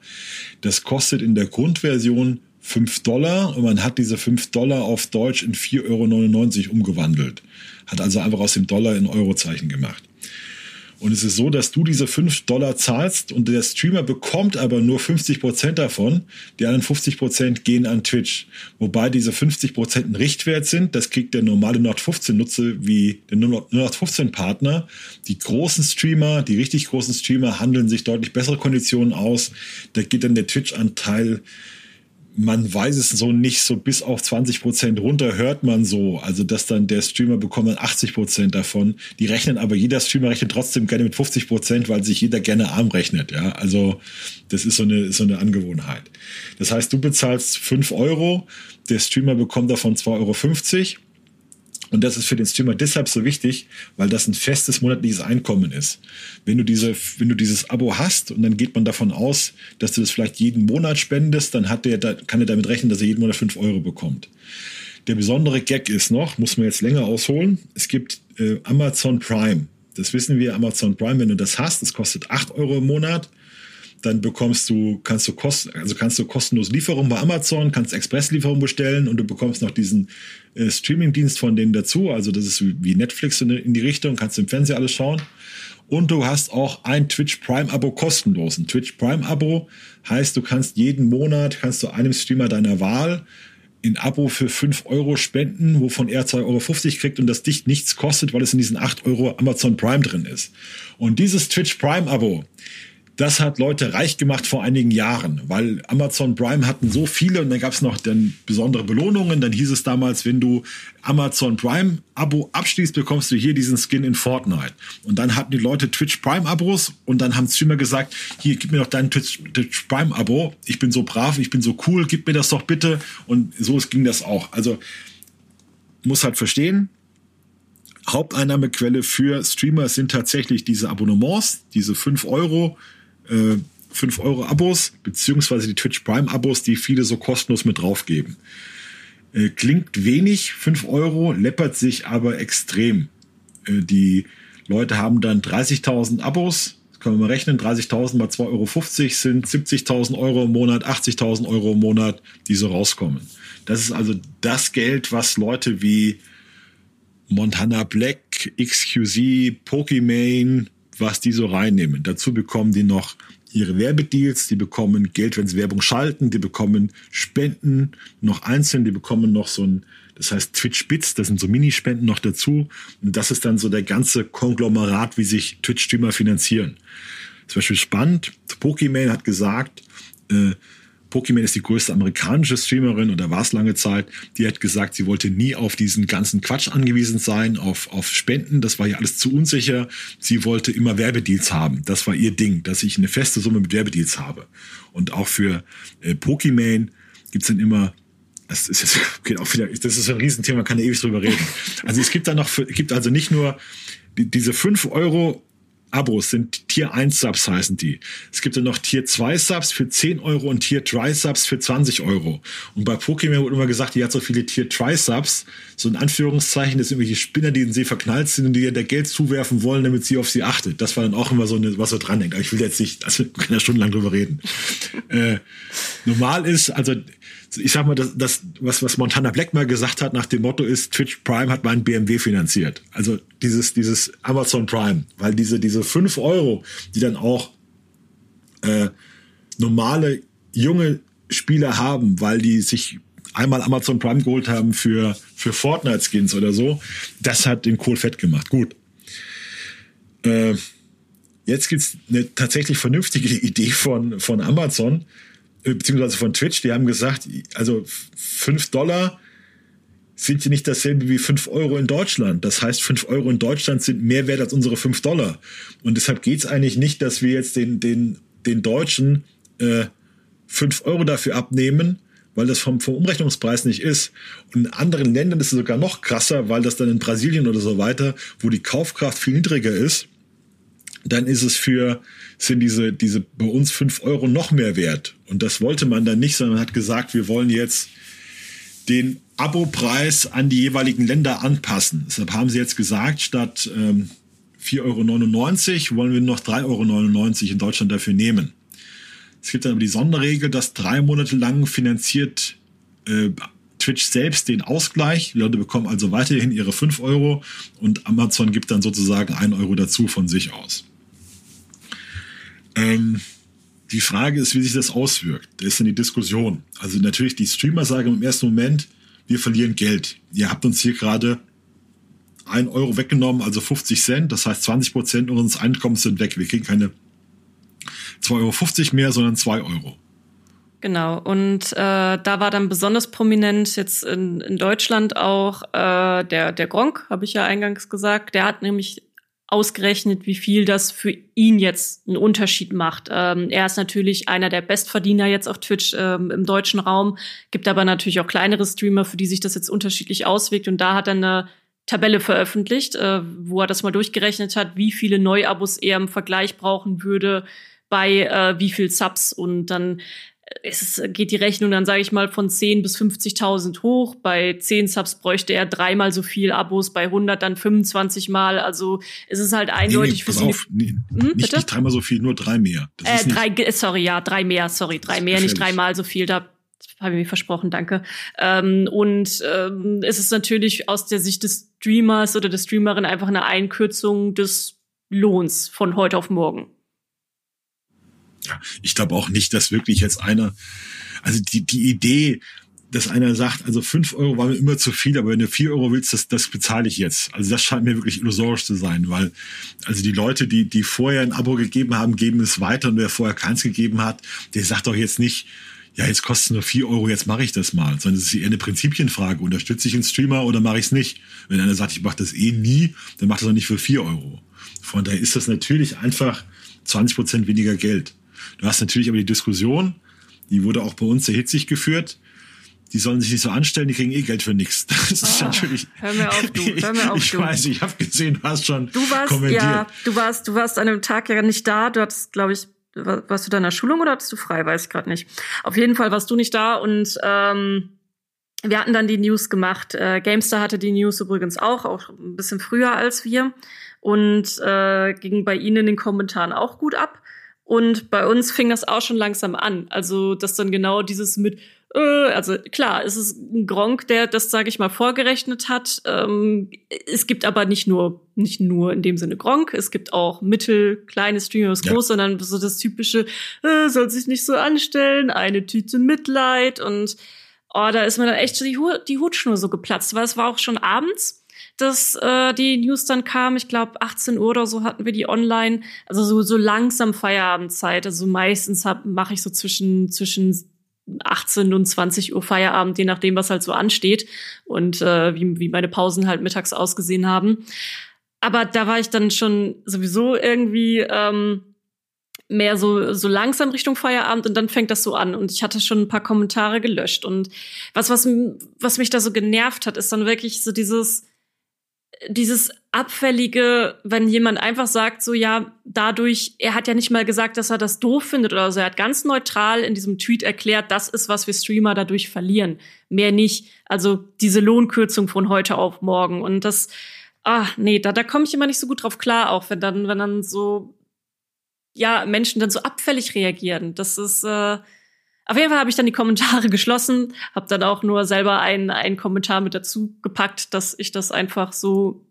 Das kostet in der Grundversion 5 Dollar und man hat diese 5 Dollar auf Deutsch in 4,99 Euro umgewandelt. Hat also einfach aus dem Dollar in Eurozeichen gemacht. Und es ist so, dass du diese 5 Dollar zahlst und der Streamer bekommt aber nur 50 Prozent davon. Die anderen 50 Prozent gehen an Twitch. Wobei diese 50 Prozent ein Richtwert sind. Das kriegt der normale Nord 15 Nutzer wie der Nord 15 Partner. Die großen Streamer, die richtig großen Streamer handeln sich deutlich bessere Konditionen aus. Da geht dann der Twitch-Anteil man weiß es so nicht, so bis auf 20 Prozent runter hört man so. Also, dass dann der Streamer bekommt dann 80 Prozent davon. Die rechnen aber, jeder Streamer rechnet trotzdem gerne mit 50 Prozent, weil sich jeder gerne arm rechnet. Ja, also, das ist so eine, so eine Angewohnheit. Das heißt, du bezahlst 5 Euro, der Streamer bekommt davon 2,50 Euro und das ist für den Streamer deshalb so wichtig, weil das ein festes monatliches Einkommen ist. Wenn du diese, wenn du dieses Abo hast und dann geht man davon aus, dass du das vielleicht jeden Monat spendest, dann hat der, kann er damit rechnen, dass er jeden Monat fünf Euro bekommt. Der besondere Gag ist noch, muss man jetzt länger ausholen. Es gibt äh, Amazon Prime. Das wissen wir, Amazon Prime, wenn du das hast, das kostet acht Euro im Monat dann bekommst du, kannst du kosten, also kannst du kostenlos Lieferung bei Amazon, kannst Expresslieferung bestellen und du bekommst noch diesen äh, Streaming-Dienst von denen dazu. Also das ist wie Netflix in, in die Richtung, kannst du im Fernseher alles schauen. Und du hast auch ein Twitch Prime Abo kostenlos. Ein Twitch Prime Abo heißt, du kannst jeden Monat, kannst du einem Streamer deiner Wahl in Abo für 5 Euro spenden, wovon er 2,50 Euro kriegt und das dich nichts kostet, weil es in diesen 8 Euro Amazon Prime drin ist. Und dieses Twitch Prime Abo, das hat Leute reich gemacht vor einigen Jahren, weil Amazon Prime hatten so viele und dann gab es noch dann besondere Belohnungen. Dann hieß es damals, wenn du Amazon Prime Abo abschließt, bekommst du hier diesen Skin in Fortnite. Und dann hatten die Leute Twitch Prime Abos und dann haben Streamer gesagt, hier, gib mir doch dein Twitch, Twitch Prime Abo. Ich bin so brav, ich bin so cool, gib mir das doch bitte. Und so ging das auch. Also muss halt verstehen, Haupteinnahmequelle für Streamer sind tatsächlich diese Abonnements, diese 5 Euro äh, 5 Euro Abos, beziehungsweise die Twitch Prime Abos, die viele so kostenlos mit draufgeben. Äh, klingt wenig, 5 Euro, läppert sich aber extrem. Äh, die Leute haben dann 30.000 Abos, können wir mal rechnen, 30.000 mal 2,50 Euro sind 70.000 Euro im Monat, 80.000 Euro im Monat, die so rauskommen. Das ist also das Geld, was Leute wie Montana Black, XQZ, Pokimane, was die so reinnehmen. Dazu bekommen die noch ihre Werbedeals, die bekommen Geld, wenn sie Werbung schalten, die bekommen Spenden noch einzeln, die bekommen noch so ein, das heißt Twitch Bits, das sind so Minispenden noch dazu. Und das ist dann so der ganze Konglomerat, wie sich Twitch-Streamer finanzieren. Zum Beispiel spannend, Pokimane hat gesagt, äh, Pokémon ist die größte amerikanische Streamerin oder war es lange Zeit. Die hat gesagt, sie wollte nie auf diesen ganzen Quatsch angewiesen sein, auf, auf Spenden. Das war ihr alles zu unsicher. Sie wollte immer Werbedeals haben. Das war ihr Ding, dass ich eine feste Summe mit Werbedeals habe. Und auch für äh, Pokémon gibt's dann immer das ist jetzt [LAUGHS] geht auch wieder, das ist ein Riesenthema, man kann ja ewig drüber reden. Also es gibt da noch, gibt also nicht nur die, diese fünf Euro Abos sind Tier 1 Subs heißen die. Es gibt dann noch Tier 2 Subs für 10 Euro und Tier 3 Subs für 20 Euro. Und bei Pokémon wurde immer gesagt, die hat so viele Tier 3 Subs, so in Anführungszeichen, das sind irgendwelche Spinner, die in sie verknallt sind und die ihr der Geld zuwerfen wollen, damit sie auf sie achtet. Das war dann auch immer so eine, was so dran denkt. Aber ich will jetzt nicht, also wir können ja stundenlang drüber reden. äh, normal ist, also ich sag mal, das, das, was, was Montana Black mal gesagt hat nach dem Motto ist, Twitch Prime hat meinen BMW finanziert. Also dieses, dieses Amazon Prime, weil diese, diese fünf Euro, die dann auch äh, normale junge Spieler haben, weil die sich einmal Amazon Prime geholt haben für, für Fortnite-Skins oder so, das hat den Kohl fett gemacht. Gut. Äh, jetzt gibt's eine tatsächlich vernünftige [LAUGHS] Idee von, von Amazon, beziehungsweise von Twitch, die haben gesagt, also fünf Dollar sind ja nicht dasselbe wie fünf Euro in Deutschland. Das heißt, fünf Euro in Deutschland sind mehr wert als unsere fünf Dollar. Und deshalb geht es eigentlich nicht, dass wir jetzt den, den, den Deutschen äh, 5 Euro dafür abnehmen, weil das vom, vom Umrechnungspreis nicht ist. Und in anderen Ländern ist es sogar noch krasser, weil das dann in Brasilien oder so weiter, wo die Kaufkraft viel niedriger ist, dann ist es für, sind diese, diese bei uns fünf Euro noch mehr wert. Und das wollte man dann nicht, sondern hat gesagt, wir wollen jetzt den Abopreis an die jeweiligen Länder anpassen. Deshalb haben sie jetzt gesagt, statt ähm, 4,99 Euro wollen wir noch 3,99 Euro in Deutschland dafür nehmen. Es gibt dann aber die Sonderregel, dass drei Monate lang finanziert äh, Twitch selbst den Ausgleich. Die Leute bekommen also weiterhin ihre 5 Euro und Amazon gibt dann sozusagen 1 Euro dazu von sich aus. Ähm, die Frage ist, wie sich das auswirkt. Da ist dann die Diskussion. Also natürlich, die Streamer sagen im ersten Moment, wir verlieren Geld. Ihr habt uns hier gerade 1 Euro weggenommen, also 50 Cent. Das heißt, 20 Prozent unseres Einkommens sind weg. Wir kriegen keine 2,50 Euro mehr, sondern 2 Euro. Genau, und äh, da war dann besonders prominent jetzt in, in Deutschland auch äh, der, der Gronk, habe ich ja eingangs gesagt. Der hat nämlich ausgerechnet, wie viel das für ihn jetzt einen Unterschied macht. Ähm, er ist natürlich einer der Bestverdiener jetzt auf Twitch ähm, im deutschen Raum, gibt aber natürlich auch kleinere Streamer, für die sich das jetzt unterschiedlich auswirkt. Und da hat er eine Tabelle veröffentlicht, äh, wo er das mal durchgerechnet hat, wie viele Neuabos er im Vergleich brauchen würde bei äh, wie viel Subs. Und dann es geht die Rechnung dann, sage ich mal, von 10 bis 50.000 hoch. Bei 10 Subs bräuchte er dreimal so viel Abos, bei 100 dann 25 Mal. Also es ist halt eindeutig nee, nee, für auf, nee, hm, nicht, nicht, dreimal so viel, nur drei mehr. Das äh, drei, sorry, ja, drei mehr, sorry, drei mehr, nicht dreimal so viel. Da habe ich mir versprochen, danke. Ähm, und ähm, es ist natürlich aus der Sicht des Streamers oder der Streamerin einfach eine Einkürzung des Lohns von heute auf morgen. Ja, ich glaube auch nicht, dass wirklich jetzt einer, also die, die Idee, dass einer sagt, also fünf Euro war mir immer zu viel, aber wenn du vier Euro willst, das, das bezahle ich jetzt. Also das scheint mir wirklich illusorisch zu sein, weil also die Leute, die, die vorher ein Abo gegeben haben, geben es weiter und wer vorher keins gegeben hat, der sagt doch jetzt nicht, ja, jetzt kostet es nur vier Euro, jetzt mache ich das mal. Sondern es ist eher eine Prinzipienfrage. Unterstütze ich einen Streamer oder mache ich es nicht? Wenn einer sagt, ich mache das eh nie, dann macht er doch nicht für vier Euro. Von daher ist das natürlich einfach 20 Prozent weniger Geld. Du hast natürlich aber die Diskussion, die wurde auch bei uns sehr hitzig geführt. Die sollen sich nicht so anstellen, die kriegen eh Geld für nichts. [LAUGHS] Das ist oh, natürlich. Hör mir auf, du. Hör mir auf, ich du. weiß, ich habe gesehen, du hast schon du warst, kommentiert. Ja, du warst, du warst an einem Tag ja nicht da. Du hattest, glaube ich, warst du da in der Schulung oder hattest du frei? Weiß ich gerade nicht. Auf jeden Fall warst du nicht da und ähm, wir hatten dann die News gemacht. Äh, Gamestar hatte die News übrigens auch, auch ein bisschen früher als wir und äh, ging bei ihnen in den Kommentaren auch gut ab. Und bei uns fing das auch schon langsam an. Also, dass dann genau dieses mit, äh, also klar, es ist ein Gronk, der das, sage ich mal, vorgerechnet hat. Ähm, es gibt aber nicht nur, nicht nur in dem Sinne Gronk, es gibt auch mittel, kleine Streamers, ja. groß, sondern so das typische, äh, soll sich nicht so anstellen, eine Tüte Mitleid und oh, da ist mir dann echt die, die Hutschnur so geplatzt, weil es war auch schon abends dass äh, die News dann kam. Ich glaube, 18 Uhr oder so hatten wir die online. Also so, so langsam Feierabendzeit. Also meistens mache ich so zwischen, zwischen 18 und 20 Uhr Feierabend, je nachdem, was halt so ansteht und äh, wie, wie meine Pausen halt mittags ausgesehen haben. Aber da war ich dann schon sowieso irgendwie ähm, mehr so, so langsam Richtung Feierabend und dann fängt das so an. Und ich hatte schon ein paar Kommentare gelöscht. Und was, was, was mich da so genervt hat, ist dann wirklich so dieses, dieses abfällige, wenn jemand einfach sagt, so ja, dadurch, er hat ja nicht mal gesagt, dass er das doof findet oder so, er hat ganz neutral in diesem Tweet erklärt, das ist, was wir Streamer dadurch verlieren. Mehr nicht. Also diese Lohnkürzung von heute auf morgen. Und das, ah, nee, da, da komme ich immer nicht so gut drauf klar, auch wenn dann, wenn dann so, ja, Menschen dann so abfällig reagieren. Das ist, äh, auf jeden Fall habe ich dann die Kommentare [LAUGHS] geschlossen, habe dann auch nur selber einen, einen Kommentar mit dazu gepackt, dass ich das einfach so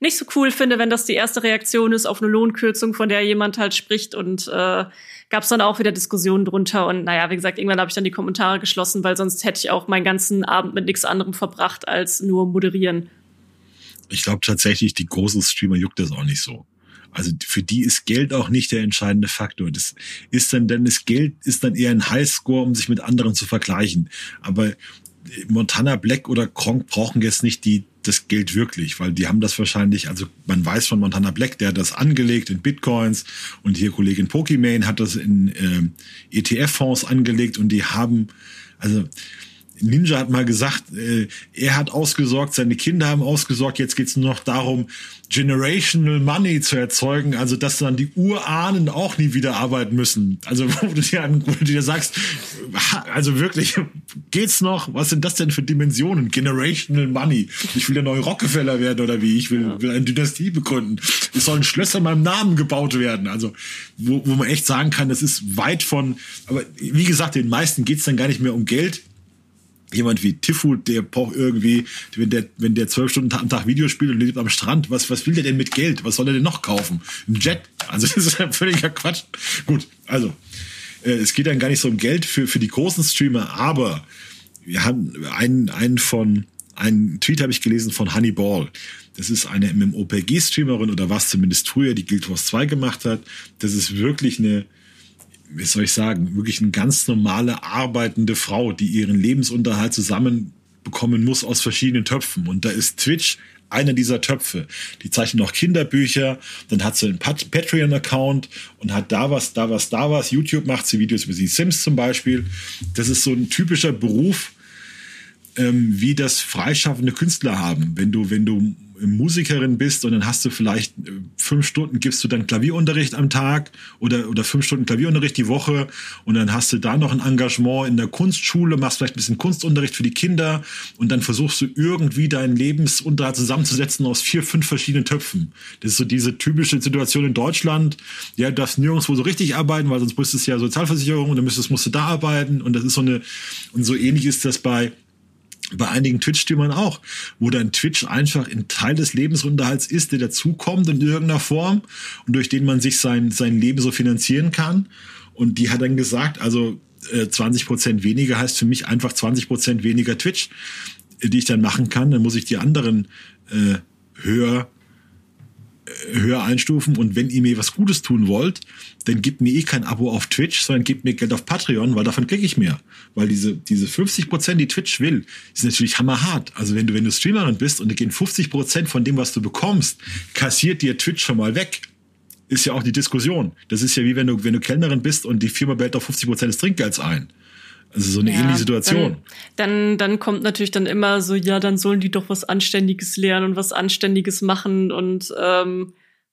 nicht so cool finde, wenn das die erste Reaktion ist auf eine Lohnkürzung, von der jemand halt spricht und äh, gab es dann auch wieder Diskussionen drunter und naja, wie gesagt, irgendwann habe ich dann die Kommentare geschlossen, weil sonst hätte ich auch meinen ganzen Abend mit nichts anderem verbracht als nur moderieren. Ich glaube tatsächlich, die großen Streamer juckt das auch nicht so. Also für die ist Geld auch nicht der entscheidende Faktor. Das ist dann, denn das Geld ist dann eher ein Highscore, um sich mit anderen zu vergleichen. Aber Montana Black oder Kronk brauchen jetzt nicht die, das Geld wirklich, weil die haben das wahrscheinlich, also man weiß von Montana Black, der hat das angelegt in Bitcoins und hier Kollegin Pokimane hat das in äh, ETF-Fonds angelegt und die haben, also Ninja hat mal gesagt, äh, er hat ausgesorgt, seine Kinder haben ausgesorgt, jetzt geht's nur noch darum, generational money zu erzeugen, also dass dann die Urahnen auch nie wieder arbeiten müssen. Also [LAUGHS] wo du dir, wo du dir sagst, also wirklich, geht's noch? Was sind das denn für Dimensionen? Generational money. Ich will der neue Rockefeller werden oder wie? Ich will, ja. will eine Dynastie begründen. Es sollen Schlösser in meinem Namen gebaut werden. Also wo, wo man echt sagen kann, das ist weit von, aber wie gesagt, den meisten geht's dann gar nicht mehr um Geld jemand wie Tifu, der braucht irgendwie, wenn der, wenn der zwölf Stunden am Tag Videos spielt und lebt am Strand, was, was will der denn mit Geld? Was soll er denn noch kaufen? Ein Jet? Also [LAUGHS] das ist ja völliger Quatsch. Gut, also äh, es geht dann gar nicht so um Geld für, für die großen Streamer, aber wir haben einen, einen von, einen Tweet habe ich gelesen von Honey Ball. Das ist eine MMOPG-Streamerin oder was zumindest früher die Guild Wars 2 gemacht hat. Das ist wirklich eine, wie soll ich sagen, wirklich eine ganz normale arbeitende Frau, die ihren Lebensunterhalt zusammenbekommen muss aus verschiedenen Töpfen. Und da ist Twitch einer dieser Töpfe. Die zeichnet noch Kinderbücher, dann hat sie einen Patreon-Account und hat da was, da was, da was. YouTube macht sie Videos über die Sims zum Beispiel. Das ist so ein typischer Beruf, ähm, wie das freischaffende Künstler haben. Wenn du, wenn du Musikerin bist und dann hast du vielleicht äh, fünf Stunden gibst du dann Klavierunterricht am Tag oder, oder fünf Stunden Klavierunterricht die Woche und dann hast du da noch ein Engagement in der Kunstschule, machst vielleicht ein bisschen Kunstunterricht für die Kinder und dann versuchst du irgendwie deinen Lebensunterhalt zusammenzusetzen aus vier, fünf verschiedenen Töpfen. Das ist so diese typische Situation in Deutschland. Ja, du darfst nirgendwo so richtig arbeiten, weil sonst müsstest du ja Sozialversicherung und dann müsstest, musst du da arbeiten und das ist so eine, und so ähnlich ist das bei bei einigen Twitch-Streamern auch, wo dann Twitch einfach ein Teil des Lebensunterhalts ist, der dazukommt in irgendeiner Form und durch den man sich sein, sein Leben so finanzieren kann. Und die hat dann gesagt, also äh, 20 Prozent weniger heißt für mich einfach 20 Prozent weniger Twitch, die ich dann machen kann. Dann muss ich die anderen äh, höher höher einstufen und wenn ihr mir was Gutes tun wollt, dann gebt mir eh kein Abo auf Twitch, sondern gebt mir Geld auf Patreon, weil davon kriege ich mehr. Weil diese, diese 50 Prozent, die Twitch will, ist natürlich hammerhart. Also wenn du, wenn du Streamerin bist und da gehen 50 Prozent von dem, was du bekommst, kassiert dir Twitch schon mal weg. Ist ja auch die Diskussion. Das ist ja wie wenn du, wenn du Kellnerin bist und die Firma bellt auf 50 Prozent des Trinkgelds ein. Also so eine ja, ähnliche Situation. Dann, dann, dann kommt natürlich dann immer so, ja, dann sollen die doch was Anständiges lernen und was Anständiges machen. Und ähm,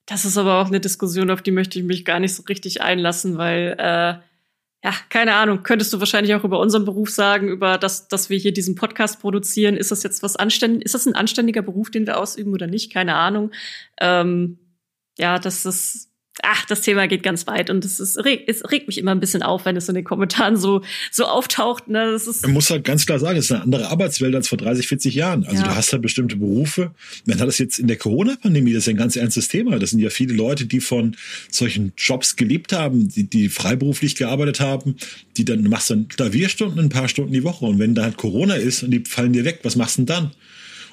das ist aber auch eine Diskussion, auf die möchte ich mich gar nicht so richtig einlassen, weil äh, ja, keine Ahnung, könntest du wahrscheinlich auch über unseren Beruf sagen, über das, dass wir hier diesen Podcast produzieren. Ist das jetzt was anständig? Ist das ein anständiger Beruf, den wir ausüben oder nicht? Keine Ahnung. Ähm, ja, das ist ach, das Thema geht ganz weit und es, ist, es regt mich immer ein bisschen auf, wenn es in den Kommentaren so, so auftaucht. Ne? Das ist Man muss halt ganz klar sagen, es ist eine andere Arbeitswelt als vor 30, 40 Jahren. Also ja. du hast halt bestimmte Berufe. Man hat das jetzt in der Corona-Pandemie, das ist ein ganz ernstes Thema. Das sind ja viele Leute, die von solchen Jobs gelebt haben, die, die freiberuflich gearbeitet haben, die dann, du machst dann Klavierstunden ein paar Stunden die Woche und wenn da halt Corona ist und die fallen dir weg, was machst du denn dann?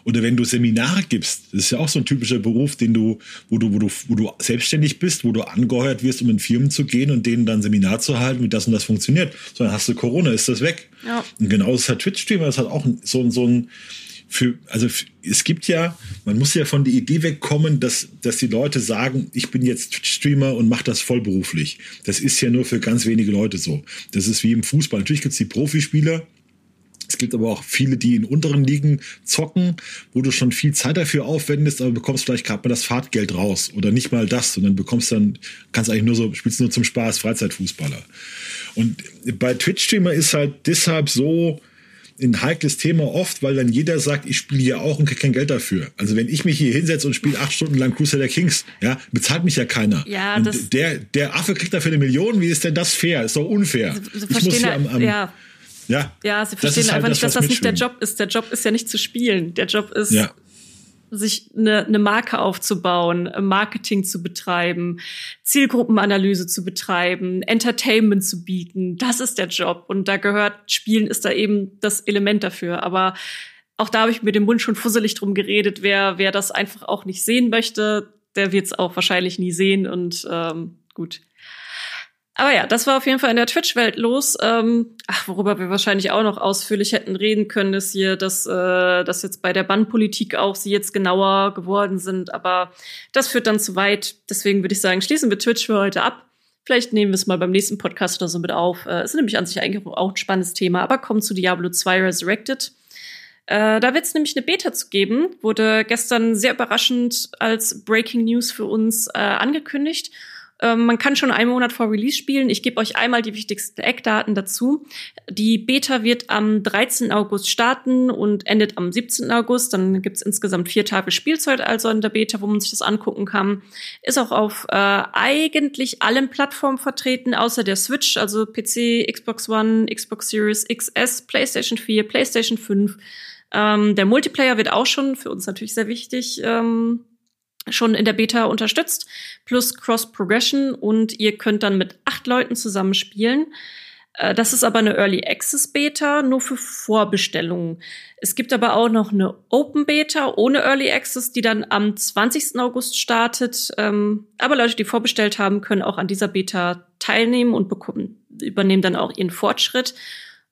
Oder wenn du Seminare gibst, das ist ja auch so ein typischer Beruf, den du, wo du, wo du, wo du selbstständig bist, wo du angeheuert wirst, um in Firmen zu gehen und denen dann Seminar zu halten, wie das und das funktioniert. So, dann hast du Corona, ist das weg. Ja. Und genau das hat Twitch-Streamer, das hat auch so, so ein, für, also es gibt ja, man muss ja von der Idee wegkommen, dass, dass die Leute sagen, ich bin jetzt Twitch-Streamer und mache das vollberuflich. Das ist ja nur für ganz wenige Leute so. Das ist wie im Fußball. Natürlich gibt es die Profispieler, es gibt aber auch viele, die in unteren Ligen zocken, wo du schon viel Zeit dafür aufwendest, aber bekommst vielleicht gerade mal das Fahrtgeld raus oder nicht mal das, sondern bekommst dann, kannst eigentlich nur so, spielst nur zum Spaß, Freizeitfußballer. Und bei Twitch-Streamer ist halt deshalb so ein heikles Thema oft, weil dann jeder sagt, ich spiele ja auch und kriege kein Geld dafür. Also wenn ich mich hier hinsetze und spiele acht Stunden lang Crusader Kings, ja, bezahlt mich ja keiner. Ja, und der, der Affe kriegt dafür eine Million, wie ist denn das fair? Ist doch unfair. Sie, Sie ich muss hier am, am ja ja, ja sie verstehen halt einfach das, nicht, dass das nicht der Job ist. Der Job ist ja nicht zu spielen. Der Job ist, ja. sich eine, eine Marke aufzubauen, Marketing zu betreiben, Zielgruppenanalyse zu betreiben, Entertainment zu bieten. Das ist der Job. Und da gehört, Spielen ist da eben das Element dafür. Aber auch da habe ich mit dem Mund schon fusselig drum geredet. Wer, wer das einfach auch nicht sehen möchte, der wird es auch wahrscheinlich nie sehen. Und ähm, gut. Aber ja, das war auf jeden Fall in der Twitch-Welt los. Ähm, ach, worüber wir wahrscheinlich auch noch ausführlich hätten reden können, ist hier, dass, äh, dass jetzt bei der Bannpolitik auch sie jetzt genauer geworden sind. Aber das führt dann zu weit. Deswegen würde ich sagen, schließen wir Twitch für heute ab. Vielleicht nehmen wir es mal beim nächsten Podcast oder so mit auf. Äh, ist nämlich an sich eigentlich auch ein spannendes Thema, aber kommt zu Diablo 2 Resurrected. Äh, da wird es nämlich eine Beta zu geben, wurde gestern sehr überraschend als Breaking News für uns äh, angekündigt. Ähm, man kann schon einen Monat vor Release spielen. Ich gebe euch einmal die wichtigsten Eckdaten dazu. Die Beta wird am 13. August starten und endet am 17. August. Dann gibt es insgesamt vier Tage Spielzeit also in der Beta, wo man sich das angucken kann. Ist auch auf äh, eigentlich allen Plattformen vertreten, außer der Switch, also PC, Xbox One, Xbox Series XS, PlayStation 4, PlayStation 5. Ähm, der Multiplayer wird auch schon für uns natürlich sehr wichtig. Ähm, schon in der Beta unterstützt, plus Cross-Progression und ihr könnt dann mit acht Leuten zusammenspielen. Äh, das ist aber eine Early Access Beta, nur für Vorbestellungen. Es gibt aber auch noch eine Open Beta ohne Early Access, die dann am 20. August startet. Ähm, aber Leute, die vorbestellt haben, können auch an dieser Beta teilnehmen und bekommen, übernehmen dann auch ihren Fortschritt.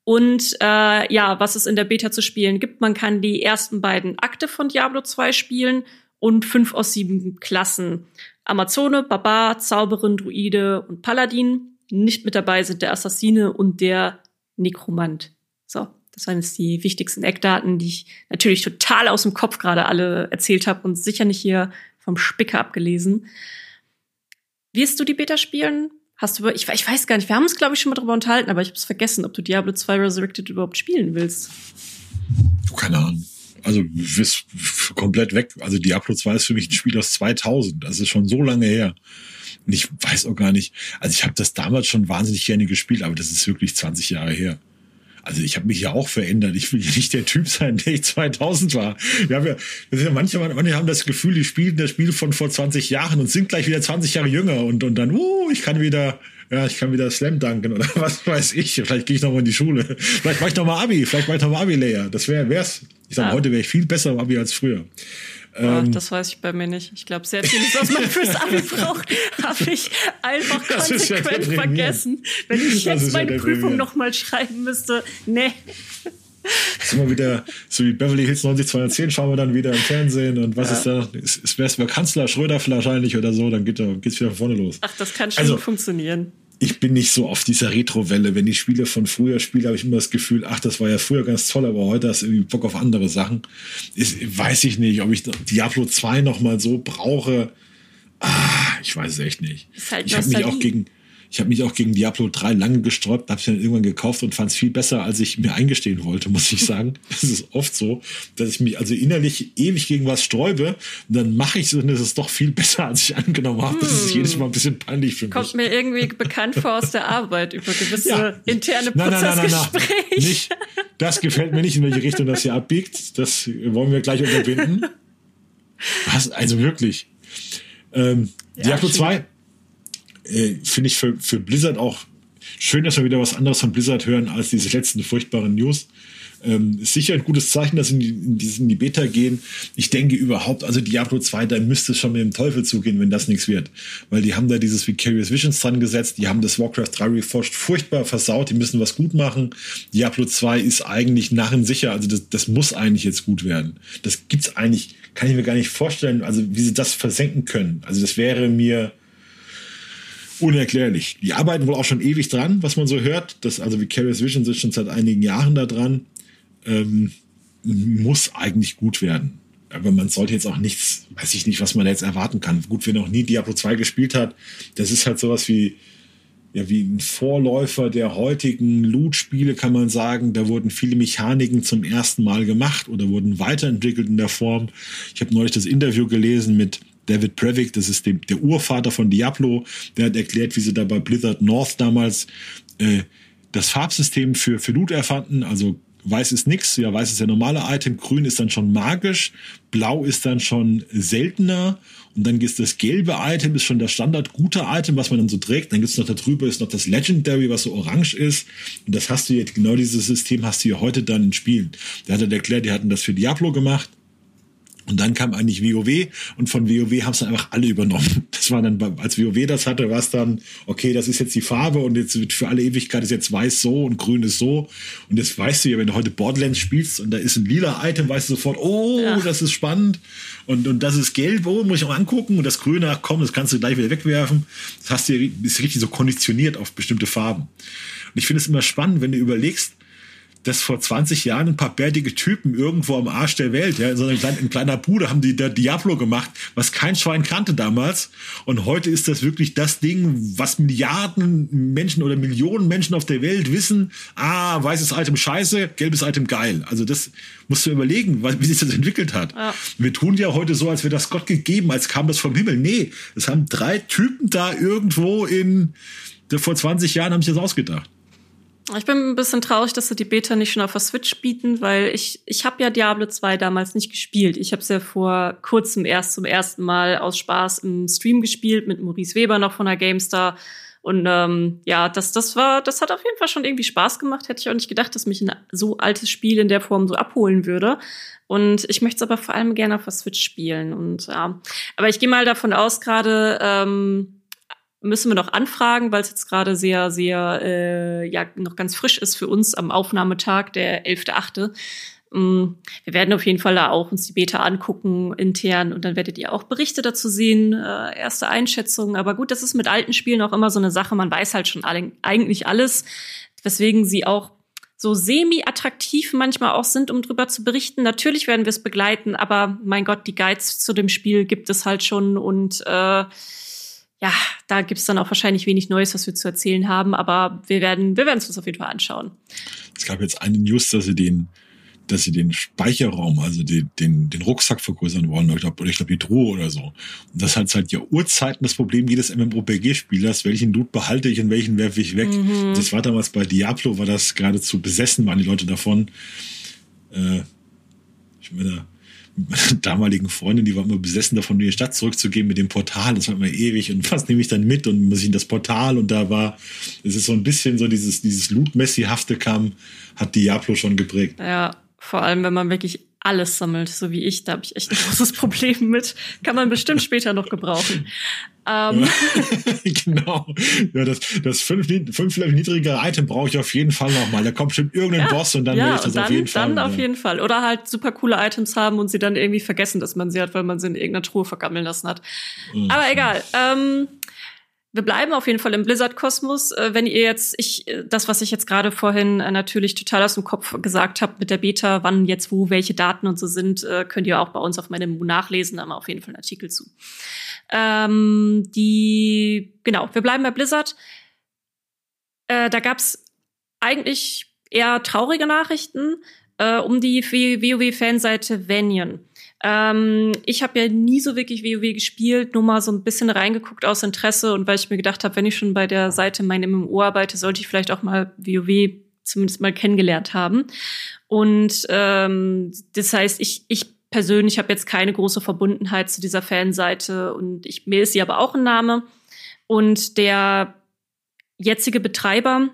Und äh, ja, was es in der Beta zu spielen gibt, man kann die ersten beiden Akte von Diablo 2 spielen und fünf aus sieben Klassen. Amazone, Barbar, Zauberin, Druide und Paladin. Nicht mit dabei sind der Assassine und der Nekromant. So, das waren jetzt die wichtigsten Eckdaten, die ich natürlich total aus dem Kopf gerade alle erzählt habe und sicher nicht hier vom Spicker abgelesen. Wirst du die Beta spielen? Hast du, ich, ich weiß gar nicht, wir haben uns, glaube ich, schon mal drüber unterhalten, aber ich habe es vergessen, ob du Diablo 2 Resurrected überhaupt spielen willst. Keine Ahnung also ist komplett weg. Also Diablo 2 ist für mich ein Spiel aus 2000. Das ist schon so lange her. Und ich weiß auch gar nicht. Also ich habe das damals schon wahnsinnig gerne gespielt, aber das ist wirklich 20 Jahre her. Also ich habe mich ja auch verändert. Ich will ja nicht der Typ sein, der ich 2000 war. Wir haben ja, ja manche, manche haben das Gefühl, die spielen das Spiel von vor 20 Jahren und sind gleich wieder 20 Jahre jünger und, und dann, uh, ich kann wieder, ja, ich kann wieder Slam danken oder [LAUGHS] was weiß ich. Vielleicht gehe ich noch mal in die Schule. Vielleicht mache ich noch mal Abi. Vielleicht mache ich noch mal Abi-Layer. Das wäre, wär's. Ich sage, ja. heute wäre ich viel besser im Abi als früher. Ähm, das weiß ich bei mir nicht. Ich glaube, sehr vieles, was man fürs [LAUGHS] Abi braucht, habe ich einfach konsequent ja vergessen. Wenn ich jetzt meine ja Prüfung noch mal schreiben müsste, nee. Ist immer wieder, so wie Beverly Hills 90210 schauen wir dann wieder im Fernsehen und was ja. ist da? Ist, ist, wer Kanzler Schröder wahrscheinlich oder so, dann geht es wieder von vorne los. Ach, das kann schon also, funktionieren ich bin nicht so auf dieser Retro-Welle. Wenn ich Spiele von früher spiele, habe ich immer das Gefühl, ach, das war ja früher ganz toll, aber heute hast du irgendwie Bock auf andere Sachen. Ist, weiß ich nicht, ob ich Diablo 2 noch mal so brauche. Ah, ich weiß es echt nicht. Halt ich habe mich auch gegen, ich habe mich auch gegen Diablo 3 lange gesträubt, habe es dann irgendwann gekauft und fand es viel besser, als ich mir eingestehen wollte, muss ich sagen. [LAUGHS] Das ist oft so, dass ich mich also innerlich ewig gegen was sträube und dann mache ich es und es ist doch viel besser, als ich angenommen habe. Das ist hm. jedes Mal ein bisschen peinlich für mich. Kommt mir irgendwie bekannt vor aus der Arbeit über gewisse ja. interne Prozessgespräche. Nein, nein, nicht. Das gefällt mir nicht, in welche Richtung das hier abbiegt. Das wollen wir gleich unterbinden. [LAUGHS] Was? Also wirklich. Ähm, ja, Diablo 2 äh, finde ich für, für Blizzard auch schön, dass wir wieder was anderes von Blizzard hören als diese letzten furchtbaren News. Ähm, sicher ein gutes Zeichen, dass sie in die, in, die, in die Beta gehen. Ich denke überhaupt, also Diablo 2, da müsste es schon mit dem Teufel zugehen, wenn das nichts wird. Weil die haben da dieses Vicarious Visions dran gesetzt, die haben das Warcraft 3 Reforged furchtbar versaut, die müssen was gut machen. Diablo 2 ist eigentlich narrensicher, also das, das muss eigentlich jetzt gut werden. Das gibt's eigentlich, kann ich mir gar nicht vorstellen, also wie sie das versenken können. Also das wäre mir, unerklärlich. Die arbeiten wohl auch schon ewig dran, was man so hört. Das, also Vicarious Vision sitzt schon seit einigen Jahren da dran. Ähm, muss eigentlich gut werden. Aber man sollte jetzt auch nichts, weiß ich nicht, was man jetzt erwarten kann. Gut, wer noch nie Diablo 2 gespielt hat, das ist halt sowas wie, ja, wie ein Vorläufer der heutigen Loot-Spiele, kann man sagen. Da wurden viele Mechaniken zum ersten Mal gemacht oder wurden weiterentwickelt in der Form. Ich habe neulich das Interview gelesen mit David Previk, das ist dem, der Urvater von Diablo, der hat erklärt, wie sie da bei Blizzard North damals äh, das Farbsystem für, für Loot erfanden. Also weiß ist nix, ja, weiß ist der normale Item, grün ist dann schon magisch, blau ist dann schon seltener und dann gibt das gelbe Item, ist schon das Standard gute Item, was man dann so trägt. Dann gibt's noch darüber ist noch das Legendary, was so orange ist. Und das hast du jetzt, genau dieses System hast du hier heute dann in Spielen. Der hat dann erklärt, die hatten das für Diablo gemacht und dann kam eigentlich WoW und von WoW haben es dann einfach alle übernommen. [LAUGHS] Das war dann, als WoW das hatte, war es dann, okay, das ist jetzt die Farbe und jetzt wird für alle Ewigkeit ist jetzt weiß so und grün ist so. Und jetzt weißt du ja, wenn du heute Borderlands spielst und da ist ein lila Item, weißt du sofort, oh, ja. das ist spannend. Und, und das ist gelb, oh, muss ich auch angucken. Und das Grüne, ach komm, das kannst du gleich wieder wegwerfen. Das hast du, ist richtig so konditioniert auf bestimmte Farben. Und ich finde es immer spannend, wenn du überlegst, dass vor 20 Jahren ein paar bärtige Typen irgendwo am Arsch der Welt, ja, in so einem kleinen, in kleiner Bude haben die der Diablo gemacht, was kein Schwein kannte damals. Und heute ist das wirklich das Ding, was Milliarden Menschen oder Millionen Menschen auf der Welt wissen. Ah, weißes Item scheiße, gelbes Item geil. Also das musst du überlegen, wie sich das entwickelt hat. Ja. Wir tun ja heute so, als wäre das Gott gegeben, als kam das vom Himmel. Nee, es haben drei Typen da irgendwo in, vor 20 Jahren haben sich das ausgedacht. Ich bin ein bisschen traurig, dass sie die Beta nicht schon auf der Switch bieten, weil ich, ich habe ja Diablo 2 damals nicht gespielt. Ich habe es ja vor kurzem erst zum ersten Mal aus Spaß im Stream gespielt, mit Maurice Weber noch von der GameStar. Und ähm, ja, das, das war, das hat auf jeden Fall schon irgendwie Spaß gemacht. Hätte ich auch nicht gedacht, dass mich ein so altes Spiel in der Form so abholen würde. Und ich möchte es aber vor allem gerne auf der Switch spielen. Und ja, aber ich gehe mal davon aus, gerade ähm, müssen wir noch anfragen, weil es jetzt gerade sehr, sehr, äh, ja, noch ganz frisch ist für uns am Aufnahmetag, der 11.8. Mm, wir werden auf jeden Fall da auch uns die Beta angucken intern und dann werdet ihr auch Berichte dazu sehen, äh, erste Einschätzungen. Aber gut, das ist mit alten Spielen auch immer so eine Sache. Man weiß halt schon alle, eigentlich alles, weswegen sie auch so semi-attraktiv manchmal auch sind, um drüber zu berichten. Natürlich werden wir es begleiten, aber mein Gott, die Guides zu dem Spiel gibt es halt schon und äh, ja, da gibt's dann auch wahrscheinlich wenig Neues, was wir zu erzählen haben, aber wir werden, wir werden es uns auf jeden Fall anschauen. Es gab jetzt eine News, dass sie den, dass sie den Speicherraum, also den, den, den Rucksack vergrößern wollen, oder ich glaube die Truhe oder so. Und das hat seit ja Urzeiten das Problem jedes MMORPG-Spielers, welchen Loot behalte ich und welchen werfe ich weg. Mhm. Das war damals bei Diablo, war das geradezu besessen, waren die Leute davon. Äh, ich meine, [LAUGHS] damaligen Freundin, die war immer besessen davon, die Stadt zurückzugehen mit dem Portal. Das war immer ewig. Und was nehme ich dann mit? Und muss ich in das Portal? Und da war, es ist so ein bisschen so dieses, dieses Loot-Messi-hafte kam, hat Diablo schon geprägt. Ja, vor allem, wenn man wirklich alles sammelt, so wie ich. Da habe ich echt ein [LAUGHS] großes Problem mit. Kann man bestimmt später noch gebrauchen. Ähm. [LAUGHS] genau. Ja, das, das fünf, fünf Level niedrigere Item brauche ich auf jeden Fall noch mal. Da kommt bestimmt irgendein ja, Boss und dann ja, will ich das dann, auf jeden Fall. Dann auf jeden Fall. Oder halt super coole Items haben und sie dann irgendwie vergessen, dass man sie hat, weil man sie in irgendeiner Truhe vergammeln lassen hat. Mhm. Aber egal. Ähm, wir bleiben auf jeden Fall im Blizzard-Kosmos. Äh, wenn ihr jetzt, ich, äh, das, was ich jetzt gerade vorhin äh, natürlich total aus dem Kopf gesagt habe mit der Beta, wann jetzt wo welche Daten und so sind, könnt ihr auch bei uns auf meinem nachlesen, da haben wir auf jeden Fall einen Artikel zu. Ähm, die, genau, wir bleiben bei Blizzard. Äh, da gab's eigentlich eher traurige Nachrichten äh, um die WoW-Fanseite Vanion. Ähm, ich habe ja nie so wirklich WoW gespielt, nur mal so ein bisschen reingeguckt aus Interesse und weil ich mir gedacht habe, wenn ich schon bei der Seite meine MMO arbeite, sollte ich vielleicht auch mal WoW zumindest mal kennengelernt haben. Und ähm, das heißt, ich, ich persönlich habe jetzt keine große Verbundenheit zu dieser Fanseite und ich, mir ist sie aber auch ein Name. Und der jetzige Betreiber,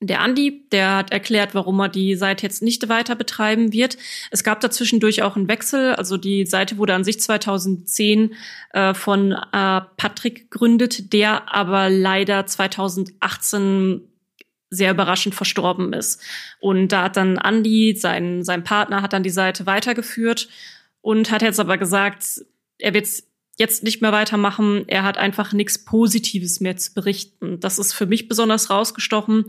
der Andi, der hat erklärt, warum er die Seite jetzt nicht weiter betreiben wird. Es gab dazwischendurch auch einen Wechsel. Also die Seite wurde an sich 2010 äh, von äh, Patrick gegründet, der aber leider 2018 sehr überraschend verstorben ist. Und da hat dann Andi, sein, sein Partner, hat dann die Seite weitergeführt und hat jetzt aber gesagt, er wird jetzt nicht mehr weitermachen. Er hat einfach nichts Positives mehr zu berichten. Das ist für mich besonders rausgestochen.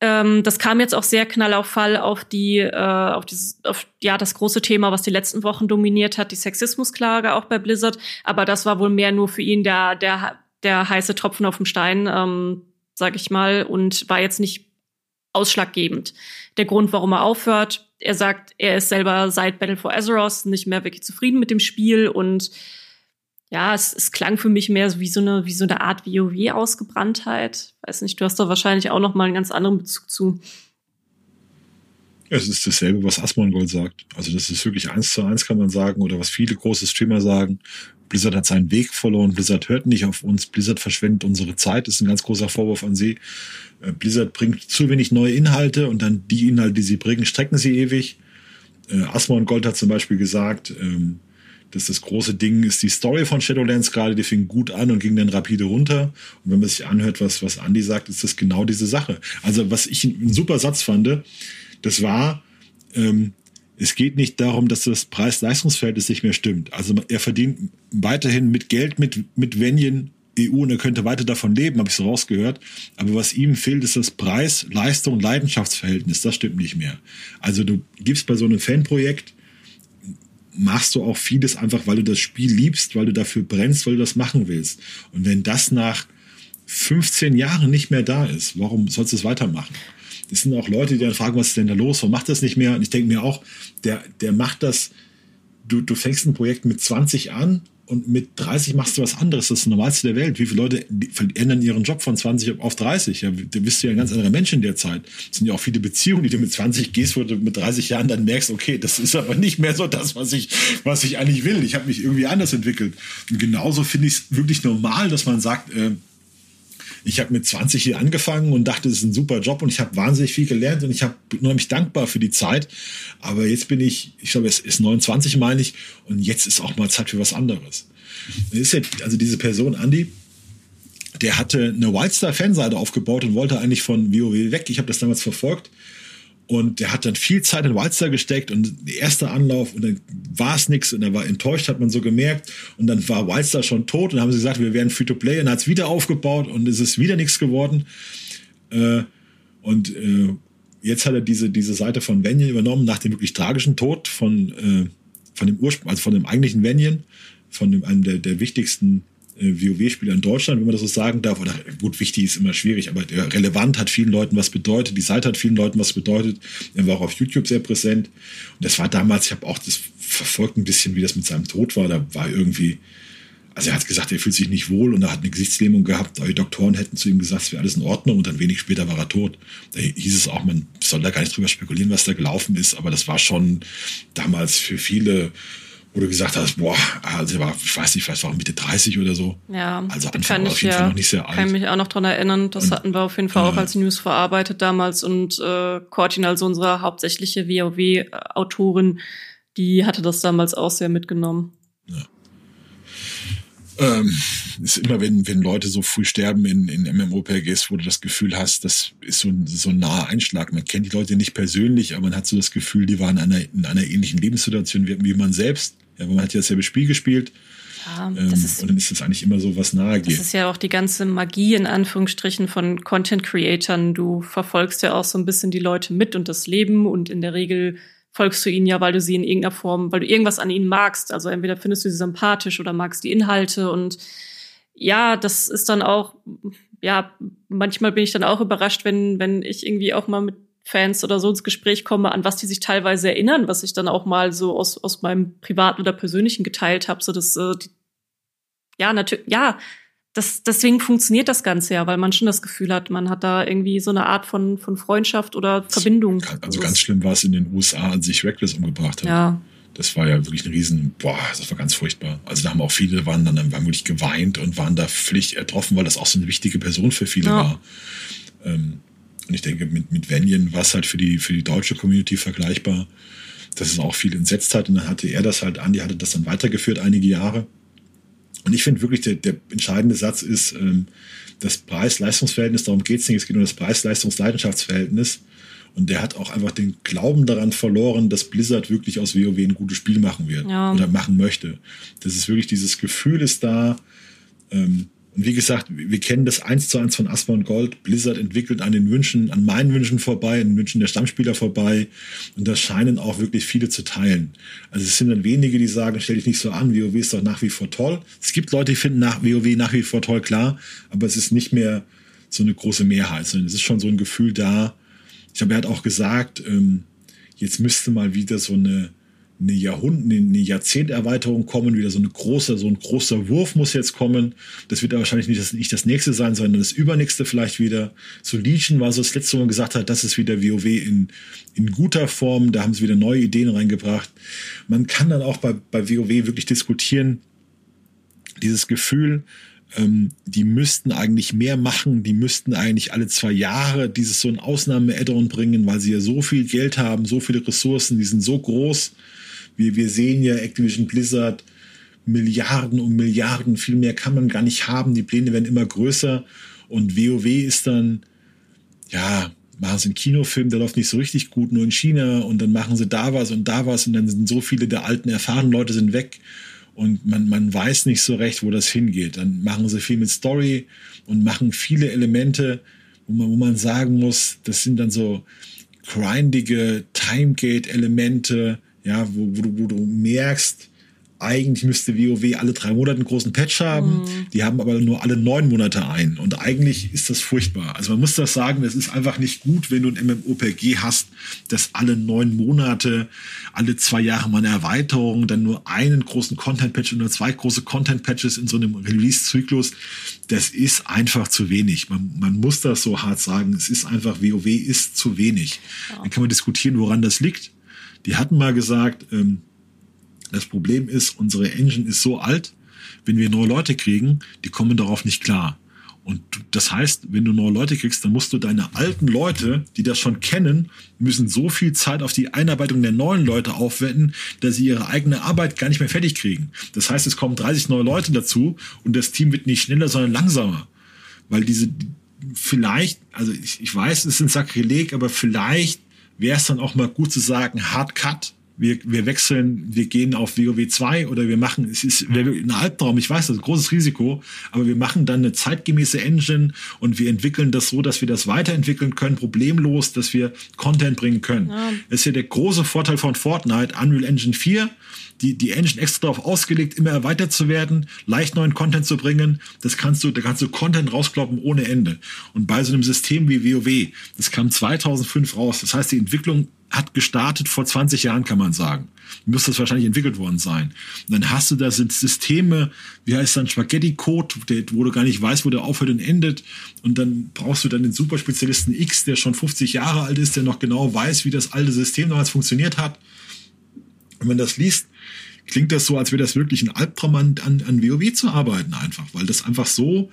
Ähm, das kam jetzt auch sehr knall auf Fall auf die, äh, auf dieses, auf ja das große Thema, was die letzten Wochen dominiert hat, die Sexismusklage auch bei Blizzard. Aber das war wohl mehr nur für ihn der der der heiße Tropfen auf dem Stein, ähm, sag ich mal, und war jetzt nicht ausschlaggebend. Der Grund, warum er aufhört, er sagt, er ist selber seit Battle for Azeroth nicht mehr wirklich zufrieden mit dem Spiel und ja, es, es klang für mich mehr wie so eine, wie so eine Art WoW-Ausgebranntheit. Weiß nicht, du hast da wahrscheinlich auch noch mal einen ganz anderen Bezug zu. Es ist dasselbe, was Asmongold sagt. Also das ist wirklich eins zu eins, kann man sagen, oder was viele große Streamer sagen. Blizzard hat seinen Weg verloren, Blizzard hört nicht auf uns, Blizzard verschwendet unsere Zeit, ist ein ganz großer Vorwurf an sie. Äh, Blizzard bringt zu wenig neue Inhalte und dann die Inhalte, die sie bringen, strecken sie ewig. Äh, Asmongold hat zum Beispiel gesagt, ähm, dass das große Ding ist die Story von Shadowlands gerade, die fing gut an und ging dann rapide runter. Und wenn man sich anhört, was, was Andy sagt, ist das genau diese Sache. Also was ich einen super Satz fand, das war, ähm, es geht nicht darum, dass das Preis-Leistungsverhältnis nicht mehr stimmt. Also er verdient weiterhin mit Geld, mit, mit Venien EU und er könnte weiter davon leben, habe ich so rausgehört. Aber was ihm fehlt, ist das Preis, Leistung, Leidenschaftsverhältnis. Das stimmt nicht mehr. Also du gibst bei so einem Fanprojekt, machst du auch vieles einfach, weil du das Spiel liebst, weil du dafür brennst, weil du das machen willst. Und wenn das nach 15 Jahren nicht mehr da ist, warum sollst du es weitermachen? Es sind auch Leute, die dann fragen, was ist denn da los? Warum macht das nicht mehr? Und ich denke mir auch, der, der macht das, du, du fängst ein Projekt mit 20 an und mit 30 machst du was anderes. Das ist das Normalste der Welt. Wie viele Leute ändern ihren Job von 20 auf 30? Ja, da bist du ja ein ganz anderer Mensch in der Zeit. Es sind ja auch viele Beziehungen, die du mit 20 gehst, wo du mit 30 Jahren dann merkst, okay, das ist aber nicht mehr so das, was ich, was ich eigentlich will. Ich habe mich irgendwie anders entwickelt. Und genauso finde ich es wirklich normal, dass man sagt, äh, ich habe mit 20 hier angefangen und dachte, es ist ein super Job und ich habe wahnsinnig viel gelernt und ich habe unheimlich dankbar für die Zeit. Aber jetzt bin ich, ich glaube, es ist 29, meine ich, und jetzt ist auch mal Zeit für was anderes. ist ja, also diese Person, Andy, der hatte eine Wildstar-Fanseite aufgebaut und wollte eigentlich von WoW weg. Ich habe das damals verfolgt und der hat dann viel Zeit in Wildstar gesteckt und der erste Anlauf und dann war es nichts und er war enttäuscht, hat man so gemerkt. Und dann war Wildstar schon tot und haben sie gesagt, wir werden Free-to-Play und hat es wieder aufgebaut und es ist wieder nichts geworden. Äh, und äh, jetzt hat er diese, diese Seite von Venien übernommen nach dem wirklich tragischen Tod von, äh, von dem Ursprung, also von dem eigentlichen Venien, von dem, einem der, der wichtigsten WoW-Spieler in Deutschland, wenn man das so sagen darf. Oder gut, wichtig ist immer schwierig, aber relevant hat vielen Leuten was bedeutet. Die Seite hat vielen Leuten was bedeutet. Er war auch auf YouTube sehr präsent. Und das war damals, ich habe auch das verfolgt ein bisschen, wie das mit seinem Tod war. Da war irgendwie, also er hat gesagt, er fühlt sich nicht wohl und er hat eine Gesichtslähmung gehabt. Die Doktoren hätten zu ihm gesagt, es wäre alles in Ordnung und dann wenig später war er tot. Da hieß es auch, man soll da gar nicht drüber spekulieren, was da gelaufen ist, aber das war schon damals für viele wo du gesagt hast, boah, also war, ich weiß nicht, vielleicht war Mitte 30 oder so. Ja, also Anfang kann ich auf jeden ja, Fall noch nicht sehr alt. kann mich auch noch dran erinnern. Das und, hatten wir auf jeden Fall äh, auch als News verarbeitet damals und äh, Cortin, also unsere hauptsächliche WoW-Autorin, die hatte das damals auch sehr mitgenommen. Ja. Ähm, ist immer, wenn, wenn Leute so früh sterben in, in MMORPGs, wo du das Gefühl hast, das ist so ein, so ein naher Einschlag. Man kennt die Leute nicht persönlich, aber man hat so das Gefühl, die waren in einer, in einer ähnlichen Lebenssituation wie, wie man selbst. Ja, man hat ja dasselbe Spiel gespielt. Ja, ähm, ist, und dann ist es eigentlich immer so was nahe geht. Das ist ja auch die ganze Magie in Anführungsstrichen von Content Creatern. Du verfolgst ja auch so ein bisschen die Leute mit und das Leben und in der Regel folgst du ihnen ja, weil du sie in irgendeiner Form, weil du irgendwas an ihnen magst. Also entweder findest du sie sympathisch oder magst die Inhalte und ja, das ist dann auch, ja, manchmal bin ich dann auch überrascht, wenn, wenn ich irgendwie auch mal mit Fans oder so ins Gespräch komme, an was die sich teilweise erinnern, was ich dann auch mal so aus, aus meinem privaten oder persönlichen geteilt habe, so dass äh, die, ja natürlich ja das deswegen funktioniert das Ganze ja, weil man schon das Gefühl hat, man hat da irgendwie so eine Art von von Freundschaft oder Verbindung. Also ganz schlimm war es in den USA, als sich Reckless umgebracht hat. Ja. Das war ja wirklich ein Riesen, boah, das war ganz furchtbar. Also da haben auch viele, waren dann waren wirklich geweint und waren da völlig ertroffen, weil das auch so eine wichtige Person für viele ja. war. Ähm, und ich denke, mit, mit Venien war es halt für die, für die deutsche Community vergleichbar, dass es auch viel entsetzt hat. Und dann hatte er das halt, Andi hatte das dann weitergeführt einige Jahre. Und ich finde wirklich, der, der entscheidende Satz ist, ähm, das Preis-Leistungsverhältnis, darum geht es nicht, es geht um das Preis-Leistungs-Leidenschaftsverhältnis. Und der hat auch einfach den Glauben daran verloren, dass Blizzard wirklich aus WoW ein gutes Spiel machen wird ja. oder machen möchte. Das ist wirklich dieses Gefühl ist da, ähm, und wie gesagt, wir kennen das eins zu eins von und Gold. Blizzard entwickelt an den Wünschen, an meinen Wünschen vorbei, an den Wünschen der Stammspieler vorbei. Und das scheinen auch wirklich viele zu teilen. Also es sind dann wenige, die sagen, stell dich nicht so an, WoW ist doch nach wie vor toll. Es gibt Leute, die finden nach WoW nach wie vor toll, klar. Aber es ist nicht mehr so eine große Mehrheit, sondern es ist schon so ein Gefühl da. Ich habe, er hat auch gesagt, ähm, jetzt müsste mal wieder so eine, eine Jahrhundert, eine Jahrzehnterweiterung kommen, wieder so eine große, so ein großer Wurf muss jetzt kommen. Das wird wahrscheinlich nicht das, nicht das nächste sein, sondern das übernächste vielleicht wieder. So Legion war so das letzte, man gesagt hat, das ist wieder WoW in, in guter Form. Da haben sie wieder neue Ideen reingebracht. Man kann dann auch bei, bei WoW wirklich diskutieren, dieses Gefühl, ähm, die müssten eigentlich mehr machen, die müssten eigentlich alle zwei Jahre dieses so ein Ausnahme-Add-on bringen, weil sie ja so viel Geld haben, so viele Ressourcen, die sind so groß wir, wir sehen ja Activision Blizzard Milliarden um Milliarden, viel mehr kann man gar nicht haben. Die Pläne werden immer größer. Und WoW ist dann, ja, machen sie einen Kinofilm, der läuft nicht so richtig gut, nur in China. Und dann machen sie da was und da was. Und dann sind so viele der alten, erfahrenen Leute sind weg. Und man, man weiß nicht so recht, wo das hingeht. Dann machen sie viel mit Story und machen viele Elemente, wo man, wo man sagen muss, das sind dann so grindige Timegate-Elemente, ja, wo, wo, du, wo du merkst, eigentlich müsste WoW alle drei Monate einen großen Patch haben. Mhm. Die haben aber nur alle neun Monate ein. Und eigentlich ist das furchtbar. Also man muss das sagen, es ist einfach nicht gut, wenn du ein MMOPG hast, dass alle neun Monate, alle zwei Jahre mal eine Erweiterung, dann nur einen großen Content-Patch und nur zwei große Content-Patches in so einem Release-Zyklus. Das ist einfach zu wenig. Man, man muss das so hart sagen. Es ist einfach, WoW ist zu wenig. Ja. Dann kann man diskutieren, woran das liegt. Die hatten mal gesagt, ähm, das Problem ist, unsere Engine ist so alt, wenn wir neue Leute kriegen, die kommen darauf nicht klar. Und das heißt, wenn du neue Leute kriegst, dann musst du deine alten Leute, die das schon kennen, müssen so viel Zeit auf die Einarbeitung der neuen Leute aufwenden, dass sie ihre eigene Arbeit gar nicht mehr fertig kriegen. Das heißt, es kommen 30 neue Leute dazu und das Team wird nicht schneller, sondern langsamer. Weil diese, vielleicht, also ich, ich weiß, es ist ein Sakrileg, aber vielleicht wäre es dann auch mal gut zu sagen, Hard Cut wir, wir wechseln, wir gehen auf WoW 2 oder wir machen, es ist ein Albtraum, ich weiß, das ist ein großes Risiko, aber wir machen dann eine zeitgemäße Engine und wir entwickeln das so, dass wir das weiterentwickeln können, problemlos, dass wir Content bringen können. Ja. Das ist ja der große Vorteil von Fortnite, Unreal Engine 4, die, die Engine extra darauf ausgelegt, immer erweitert zu werden, leicht neuen Content zu bringen. Das kannst du, da kannst du Content rauskloppen ohne Ende. Und bei so einem System wie WoW, das kam 2005 raus. Das heißt, die Entwicklung hat gestartet vor 20 Jahren, kann man sagen. Muss das wahrscheinlich entwickelt worden sein. Und dann hast du da sind Systeme, wie heißt dann Spaghetti-Code, wo du gar nicht weißt, wo der aufhört und endet. Und dann brauchst du dann den Superspezialisten X, der schon 50 Jahre alt ist, der noch genau weiß, wie das alte System damals funktioniert hat. Und wenn das liest, klingt das so, als wäre das wirklich ein Albtraum an, an, an WoW zu arbeiten einfach, weil das einfach so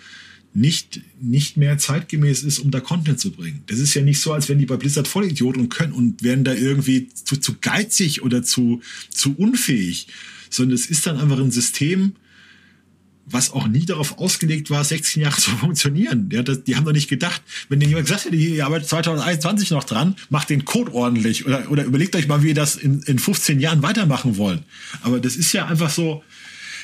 nicht, nicht mehr zeitgemäß ist, um da Content zu bringen. Das ist ja nicht so, als wären die bei Blizzard Vollidiot und können und wären da irgendwie zu, zu geizig oder zu, zu unfähig, sondern es ist dann einfach ein System, was auch nie darauf ausgelegt war, 16 Jahre [LAUGHS] zu funktionieren. Ja, das, die haben doch nicht gedacht, wenn dir jemand gesagt hätte, ihr arbeitet 2021 noch dran, macht den Code ordentlich oder, oder überlegt euch mal, wie ihr das in, in 15 Jahren weitermachen wollt. Aber das ist ja einfach so,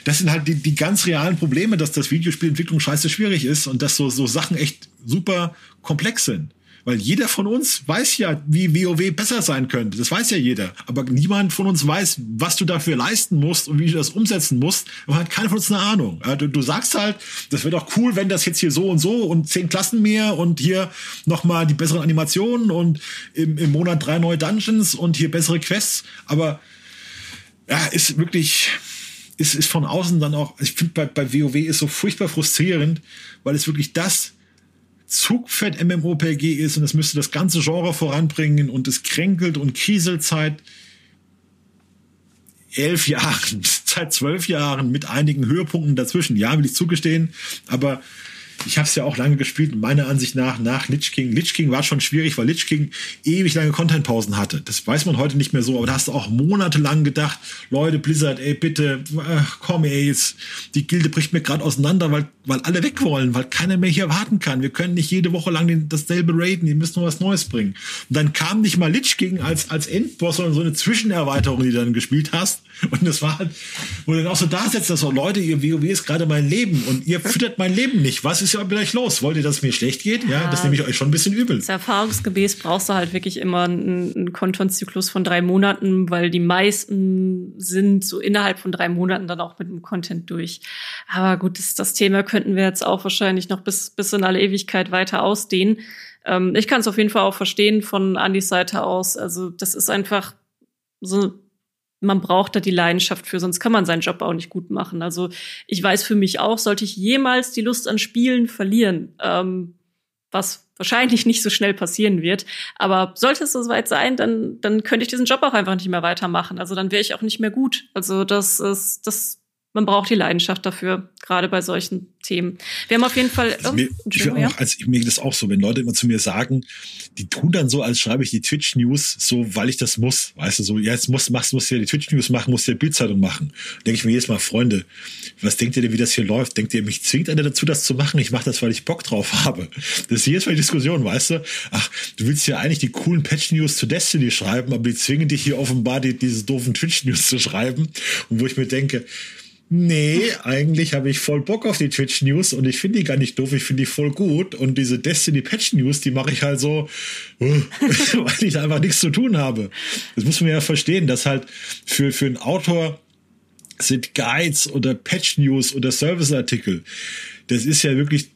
das sind halt die, die ganz realen Probleme, dass das Videospielentwicklung scheiße schwierig ist und dass so, so Sachen echt super komplex sind. Weil jeder von uns weiß ja, wie WoW besser sein könnte. Das weiß ja jeder. Aber niemand von uns weiß, was du dafür leisten musst und wie du das umsetzen musst. Aber hat keiner von uns eine Ahnung. Du, du sagst halt, das wäre doch cool, wenn das jetzt hier so und so und zehn Klassen mehr und hier nochmal die besseren Animationen und im, im Monat drei neue Dungeons und hier bessere Quests. Aber ja, ist wirklich, ist, ist von außen dann auch, ich finde bei, bei WoW ist so furchtbar frustrierend, weil es wirklich das Zugfett MMOPG ist und es müsste das ganze Genre voranbringen und es kränkelt und kieselt seit elf Jahren, [LAUGHS] seit zwölf Jahren mit einigen Höhepunkten dazwischen. Ja, will ich zugestehen, aber ich habe es ja auch lange gespielt, meiner Ansicht nach, nach Lich King. Lich King war schon schwierig, weil Lich King ewig lange Contentpausen hatte. Das weiß man heute nicht mehr so, aber da hast du auch monatelang gedacht, Leute, Blizzard, ey, bitte, ach, komm, ey, jetzt, die Gilde bricht mir gerade auseinander, weil, weil alle weg wollen, weil keiner mehr hier warten kann. Wir können nicht jede Woche lang den, dasselbe raiden, die müssen noch was Neues bringen. Und dann kam nicht mal Lich King als, als Endboss, sondern so eine Zwischenerweiterung, die du dann gespielt hast. Und das war halt, wo du dann auch so da sitzt, dass so, Leute, ihr WoW ist gerade mein Leben und ihr füttert mein Leben nicht. Was ist ja vielleicht los? Wollt ihr, dass es mir schlecht geht? Ja, ja das nehme ich euch schon ein bisschen übel. Erfahrungsgemäß brauchst du halt wirklich immer einen, einen Content-Zyklus von drei Monaten, weil die meisten sind so innerhalb von drei Monaten dann auch mit dem Content durch. Aber gut, das, das Thema könnten wir jetzt auch wahrscheinlich noch bis, bis in alle Ewigkeit weiter ausdehnen. Ähm, ich kann es auf jeden Fall auch verstehen von Andys Seite aus. Also das ist einfach so man braucht da die Leidenschaft für, sonst kann man seinen Job auch nicht gut machen. Also ich weiß für mich auch, sollte ich jemals die Lust an Spielen verlieren, ähm, was wahrscheinlich nicht so schnell passieren wird, aber sollte es so weit sein, dann, dann könnte ich diesen Job auch einfach nicht mehr weitermachen. Also dann wäre ich auch nicht mehr gut. Also das ist, das man braucht die Leidenschaft dafür, gerade bei solchen Themen. Wir haben auf jeden Fall. Also mir, ich auch, als ich, geht das auch so, wenn Leute immer zu mir sagen, die tun dann so, als schreibe ich die Twitch News, so weil ich das muss. Weißt du, so, ja, jetzt muss, machst, musst du ja die Twitch News machen, musst du ja Bildzeitung machen. Denke ich mir jedes Mal, Freunde, was denkt ihr denn, wie das hier läuft? Denkt ihr, mich zwingt einer dazu, das zu machen? Ich mache das, weil ich Bock drauf [LAUGHS] habe. Das ist jedes Mal die Diskussion, weißt du? Ach, du willst ja eigentlich die coolen Patch News zu Destiny schreiben, aber die zwingen dich hier offenbar, die, diese doofen Twitch News zu schreiben. Und wo ich mir denke, Nee, eigentlich habe ich voll Bock auf die Twitch News und ich finde die gar nicht doof, ich finde die voll gut. Und diese Destiny Patch News, die mache ich halt so, [LAUGHS] weil ich einfach nichts zu tun habe. Das muss man ja verstehen, dass halt für, für einen Autor sind Guides oder Patch News oder Serviceartikel. Das ist ja wirklich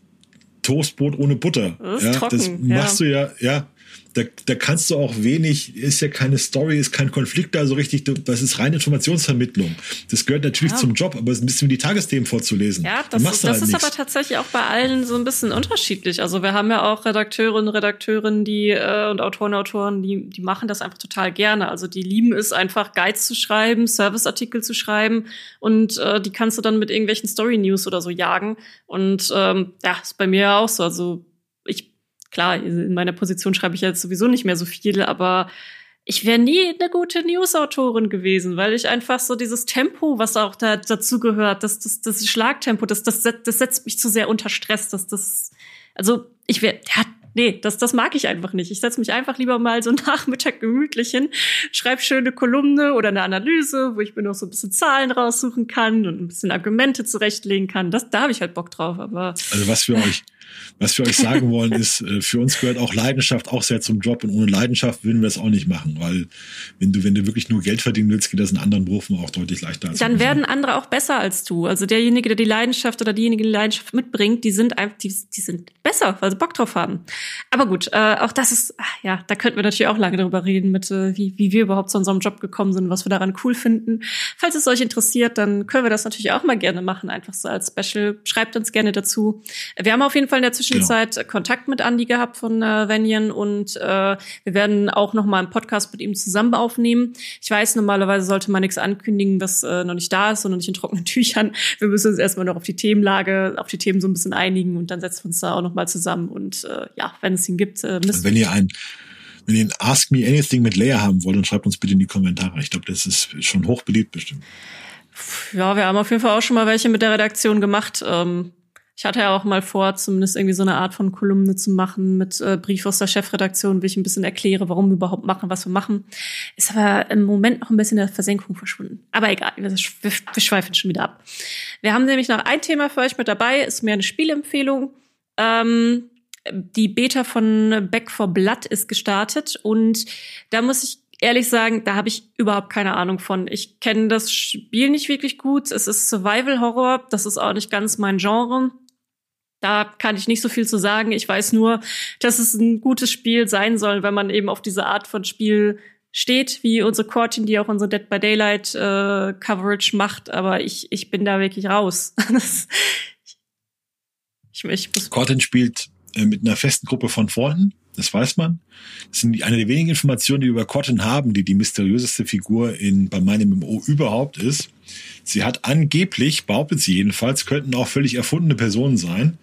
Toastbrot ohne Butter. Das, ja, trocken, das machst ja. du ja, ja, da, da kannst du auch wenig, ist ja keine Story, ist kein Konflikt da so richtig, das ist reine Informationsvermittlung. Das gehört natürlich ja. zum Job, aber es ist ein bisschen wie die Tagesthemen vorzulesen. Ja, das, ist, das halt ist aber tatsächlich auch bei allen so ein bisschen unterschiedlich. Also wir haben ja auch Redakteurinnen, Redakteurinnen, die äh, und Autoren, Autoren, die, die machen das einfach total gerne. Also die lieben es einfach, Guides zu schreiben, Serviceartikel zu schreiben und äh, die kannst du dann mit irgendwelchen Story News oder so jagen. Und ähm, ja, ist bei mir auch so. Also Klar, in meiner Position schreibe ich jetzt sowieso nicht mehr so viel, aber ich wäre nie eine gute News-Autorin gewesen, weil ich einfach so dieses Tempo, was auch da dazu gehört, das, das, das Schlagtempo, das, das, das setzt mich zu sehr unter Stress, dass das, also ich wäre, ja, nee, das, das mag ich einfach nicht. Ich setze mich einfach lieber mal so [LAUGHS] Nachmittag gemütlich hin, schreibe schöne Kolumne oder eine Analyse, wo ich mir noch so ein bisschen Zahlen raussuchen kann und ein bisschen Argumente zurechtlegen kann. Das, da habe ich halt Bock drauf. Aber also was für euch was wir euch sagen wollen, [LAUGHS] ist, äh, für uns gehört auch Leidenschaft auch sehr zum Job und ohne Leidenschaft würden wir das auch nicht machen, weil wenn du, wenn du wirklich nur Geld verdienen willst, geht das in anderen Berufen auch deutlich leichter. Als Dann werden andere auch besser als du. Also derjenige, der die Leidenschaft oder diejenige, die Leidenschaft mitbringt, die sind einfach, die, die sind besser, weil sie Bock drauf haben. Aber gut, äh, auch das ist, ach, ja, da könnten wir natürlich auch lange darüber reden, mit äh, wie, wie wir überhaupt zu unserem Job gekommen sind, was wir daran cool finden. Falls es euch interessiert, dann können wir das natürlich auch mal gerne machen, einfach so als Special. Schreibt uns gerne dazu. Wir haben auf jeden Fall in der Zwischenzeit genau. Kontakt mit Andy gehabt von äh, Venien und äh, wir werden auch noch mal einen Podcast mit ihm zusammen aufnehmen. Ich weiß, normalerweise sollte man nichts ankündigen, was äh, noch nicht da ist und noch nicht in trockenen [LAUGHS] Tüchern. Wir müssen uns erstmal noch auf die Themenlage, auf die Themen so ein bisschen einigen und dann setzen wir uns da auch noch mal zusammen und äh, ja, wenn es ihn gibt, äh, müssen Wenn ihr ein wenn ihr ein Ask Me Anything mit Leia haben wollt, dann schreibt uns bitte in die Kommentare. Ich glaube, das ist schon hochbeliebt bestimmt. Ja, wir haben auf jeden Fall auch schon mal welche mit der Redaktion gemacht. Ähm, ich hatte ja auch mal vor, zumindest irgendwie so eine Art von Kolumne zu machen mit äh, Brief aus der Chefredaktion, wie ich ein bisschen erkläre, warum wir überhaupt machen, was wir machen. Ist aber im Moment noch ein bisschen in der Versenkung verschwunden. Aber egal, wir, wir, wir schweifen schon wieder ab. Wir haben nämlich noch ein Thema für euch mit dabei, ist mehr eine Spielempfehlung. Ähm, die Beta von Back for Blood ist gestartet und da muss ich ehrlich sagen, da habe ich überhaupt keine Ahnung von. Ich kenne das Spiel nicht wirklich gut. Es ist Survival Horror, das ist auch nicht ganz mein Genre. Da kann ich nicht so viel zu sagen. Ich weiß nur, dass es ein gutes Spiel sein soll, wenn man eben auf diese Art von Spiel steht, wie unsere Cortin, die auch unsere Dead by Daylight äh, Coverage macht. Aber ich, ich bin da wirklich raus. [LAUGHS] das, ich, ich muss Cortin spielt äh, mit einer festen Gruppe von Freunden. Das weiß man. Das sind eine der wenigen Informationen, die wir über Cotton haben, die die mysteriöseste Figur in, bei meinem MMO überhaupt ist. Sie hat angeblich, behauptet sie jedenfalls, könnten auch völlig erfundene Personen sein.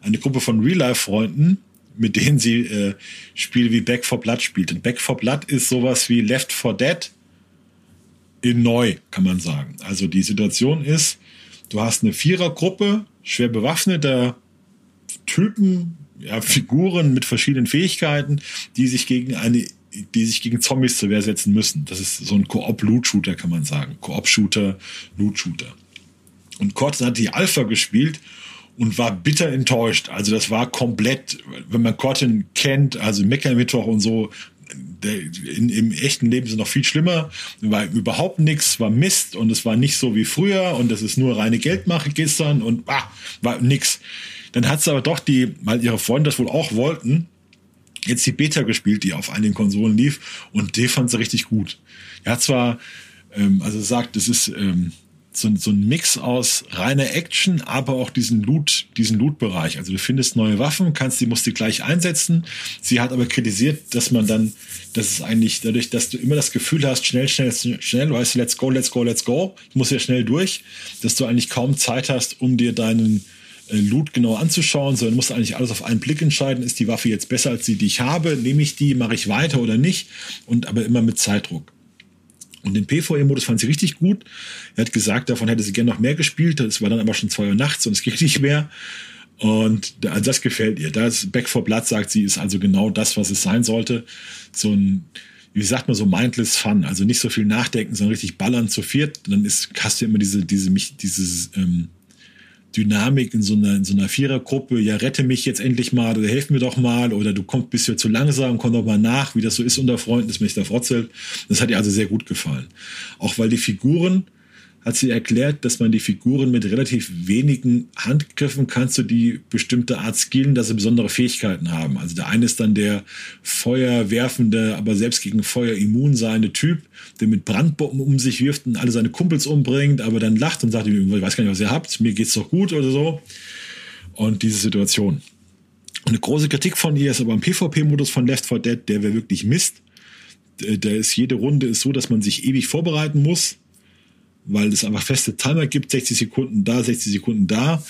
Eine Gruppe von Real-Life-Freunden, mit denen sie äh, Spiele wie Back for Blood spielt. Und Back for Blood ist sowas wie Left for Dead in neu, kann man sagen. Also die Situation ist, du hast eine Vierergruppe schwer bewaffneter Typen, ja, Figuren mit verschiedenen Fähigkeiten, die sich gegen eine die sich gegen Zombies zur Wehr setzen müssen. Das ist so ein Koop-Loot-Shooter, kann man sagen. Koop-Shooter, Loot-Shooter. Und Corten hat die Alpha gespielt und war bitter enttäuscht. Also das war komplett, wenn man Corten kennt, also Mecha-Mittwoch und so, der, in, im echten Leben es noch viel schlimmer, war überhaupt nichts, war Mist und es war nicht so wie früher und das ist nur reine Geldmache gestern und ah, war nix. Dann hat sie aber doch die, weil ihre Freunde das wohl auch wollten, jetzt die Beta gespielt, die auf einigen Konsolen lief und die fand sie richtig gut. Er hat zwar, ähm, also sagt, das ist, ähm, so, so ein Mix aus reiner Action, aber auch diesen Loot, diesen Loot-Bereich. Also du findest neue Waffen, kannst die, musst die gleich einsetzen. Sie hat aber kritisiert, dass man dann, das ist eigentlich dadurch, dass du immer das Gefühl hast, schnell, schnell, schnell, weißt du, let's go, let's go, let's go. Ich muss ja schnell durch, dass du eigentlich kaum Zeit hast, um dir deinen äh, Loot genau anzuschauen, sondern musst eigentlich alles auf einen Blick entscheiden. Ist die Waffe jetzt besser als die, die ich habe? Nehme ich die? Mache ich weiter oder nicht? Und aber immer mit Zeitdruck. Und den PvE-Modus fand sie richtig gut. Er hat gesagt, davon hätte sie gerne noch mehr gespielt. Das war dann aber schon zwei Uhr nachts und es geht [LAUGHS] nicht mehr. Und also das gefällt ihr. Das Back for Blood, sagt sie, ist also genau das, was es sein sollte. So ein, wie sagt man, so mindless Fun. Also nicht so viel nachdenken, sondern richtig ballern zu viert. Dann ist, hast du immer diese, diese, mich, dieses, ähm, Dynamik in so einer, in so einer Vierergruppe, ja, rette mich jetzt endlich mal oder helf mir doch mal oder du kommst bist ja zu langsam, komm doch mal nach, wie das so ist unter Freunden, dass mich da frotzelt. Das hat ihr also sehr gut gefallen. Auch weil die Figuren hat sie erklärt, dass man die Figuren mit relativ wenigen Handgriffen kannst du die bestimmte Art skillen, dass sie besondere Fähigkeiten haben. Also der eine ist dann der feuerwerfende, aber selbst gegen Feuer immun seiende Typ, der mit Brandbomben um sich wirft und alle seine Kumpels umbringt, aber dann lacht und sagt, ich weiß gar nicht, was ihr habt, mir geht's doch gut oder so. Und diese Situation. Eine große Kritik von ihr ist aber im PvP-Modus von Left 4 Dead, der wäre wirklich Mist. Da ist jede Runde ist so, dass man sich ewig vorbereiten muss weil es einfach feste Timer gibt, 60 Sekunden da, 60 Sekunden da.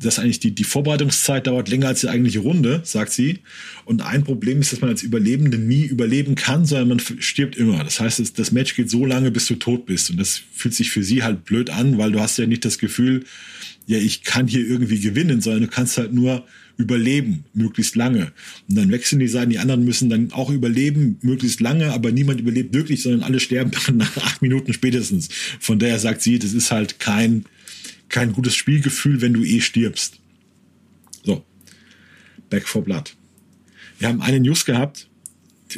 Das eigentlich die, die Vorbereitungszeit dauert länger als die eigentliche Runde, sagt sie. Und ein Problem ist, dass man als Überlebende nie überleben kann, sondern man stirbt immer. Das heißt, das Match geht so lange, bis du tot bist. Und das fühlt sich für sie halt blöd an, weil du hast ja nicht das Gefühl, ja, ich kann hier irgendwie gewinnen, sondern du kannst halt nur überleben, möglichst lange. Und dann wechseln die Seiten, die anderen müssen dann auch überleben, möglichst lange, aber niemand überlebt wirklich, sondern alle sterben [LAUGHS] nach acht Minuten spätestens. Von daher sagt sie, das ist halt kein, kein gutes Spielgefühl, wenn du eh stirbst. So. Back for Blood. Wir haben eine News gehabt,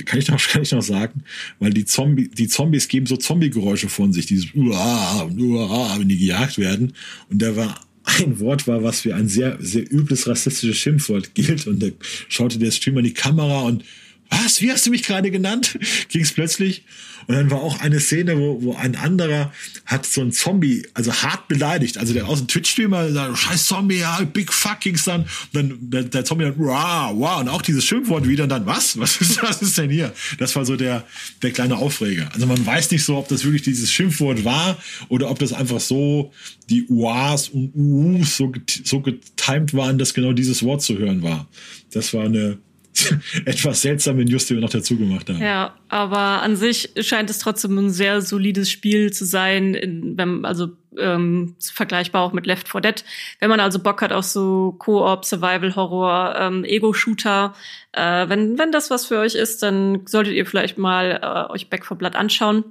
kann ich noch, [LAUGHS] kann ich noch sagen, weil die, Zombie, die Zombies geben so Zombie-Geräusche von sich, dieses Uah, Uah, wenn die gejagt werden. Und da war ein Wort war, was für ein sehr, sehr übles rassistisches Schimpfwort gilt. Und da schaute der Streamer in die Kamera und was, wie hast du mich gerade genannt? [LAUGHS] Ging es plötzlich. Und dann war auch eine Szene, wo, wo ein anderer hat so ein Zombie, also hart beleidigt. Also der aus dem Twitch-Streamer sagt, scheiß Zombie, ja, big fuck ging's dann. Und dann der, der Zombie dann, wow, wow, und auch dieses Schimpfwort wieder und dann, was? Was ist, [LAUGHS] was ist denn hier? Das war so der, der kleine Aufreger. Also man weiß nicht so, ob das wirklich dieses Schimpfwort war oder ob das einfach so die Uas und Uus so, so getimed waren, dass genau dieses Wort zu hören war. Das war eine, [LAUGHS] etwas seltsame News, die wir noch dazu gemacht haben. Ja, aber an sich scheint es trotzdem ein sehr solides Spiel zu sein, in, wenn, also ähm, vergleichbar auch mit Left 4 Dead. Wenn man also Bock hat auf so Co-op, Survival Horror, ähm, Ego-Shooter, äh, wenn, wenn das was für euch ist, dann solltet ihr vielleicht mal äh, euch Back 4 Blood anschauen.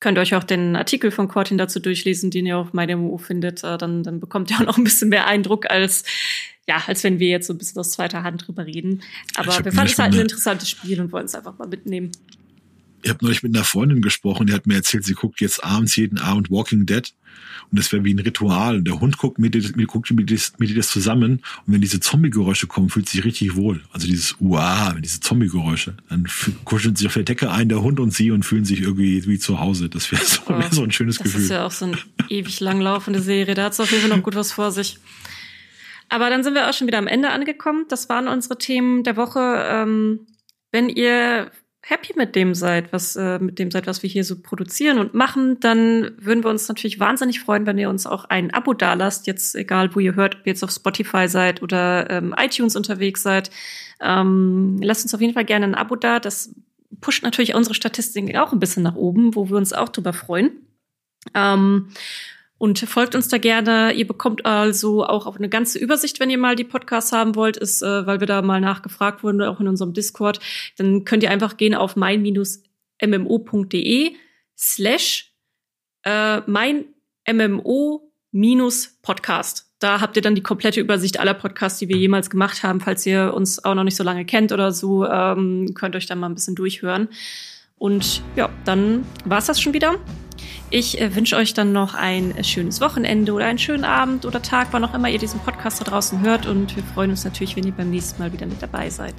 Könnt ihr euch auch den Artikel von Cortin dazu durchlesen, den ihr auf MyDemo findet. Äh, dann, dann bekommt ihr auch noch ein bisschen mehr Eindruck als ja, als wenn wir jetzt so ein bisschen aus zweiter Hand drüber reden. Aber wir fanden es halt ein interessantes Spiel und wollen es einfach mal mitnehmen. Ich habe neulich mit einer Freundin gesprochen, die hat mir erzählt, sie guckt jetzt abends jeden Abend Walking Dead und das wäre wie ein Ritual. Der Hund guckt mit, mit, guckt mit, das, mit das zusammen und wenn diese Zombie-Geräusche kommen, fühlt sich richtig wohl. Also dieses Uah, diese Zombie-Geräusche. Dann kuscheln sich auf der Decke ein, der Hund und sie und fühlen sich irgendwie wie zu Hause. Das wäre so, wär so ein schönes das Gefühl. Das ist ja auch so eine ewig langlaufende Serie. Da hat es auf jeden Fall noch gut was vor sich. Aber dann sind wir auch schon wieder am Ende angekommen. Das waren unsere Themen der Woche. Ähm, wenn ihr happy mit dem seid, was äh, mit dem seid, was wir hier so produzieren und machen, dann würden wir uns natürlich wahnsinnig freuen, wenn ihr uns auch ein Abo dalasst. Jetzt egal, wo ihr hört, ob ihr jetzt auf Spotify seid oder ähm, iTunes unterwegs seid. Ähm, lasst uns auf jeden Fall gerne ein Abo da. Das pusht natürlich unsere Statistiken auch ein bisschen nach oben, wo wir uns auch drüber freuen. Ähm, und folgt uns da gerne. Ihr bekommt also auch eine ganze Übersicht, wenn ihr mal die Podcasts haben wollt, ist, äh, weil wir da mal nachgefragt wurden, auch in unserem Discord. Dann könnt ihr einfach gehen auf mein-mmo.de slash äh, mein MMO Podcast. Da habt ihr dann die komplette Übersicht aller Podcasts, die wir jemals gemacht haben. Falls ihr uns auch noch nicht so lange kennt oder so, ähm, könnt euch da mal ein bisschen durchhören. Und ja, dann war's das schon wieder. Ich äh, wünsche euch dann noch ein äh, schönes Wochenende oder einen schönen Abend oder Tag, wann auch immer ihr diesen Podcast da draußen hört. Und wir freuen uns natürlich, wenn ihr beim nächsten Mal wieder mit dabei seid.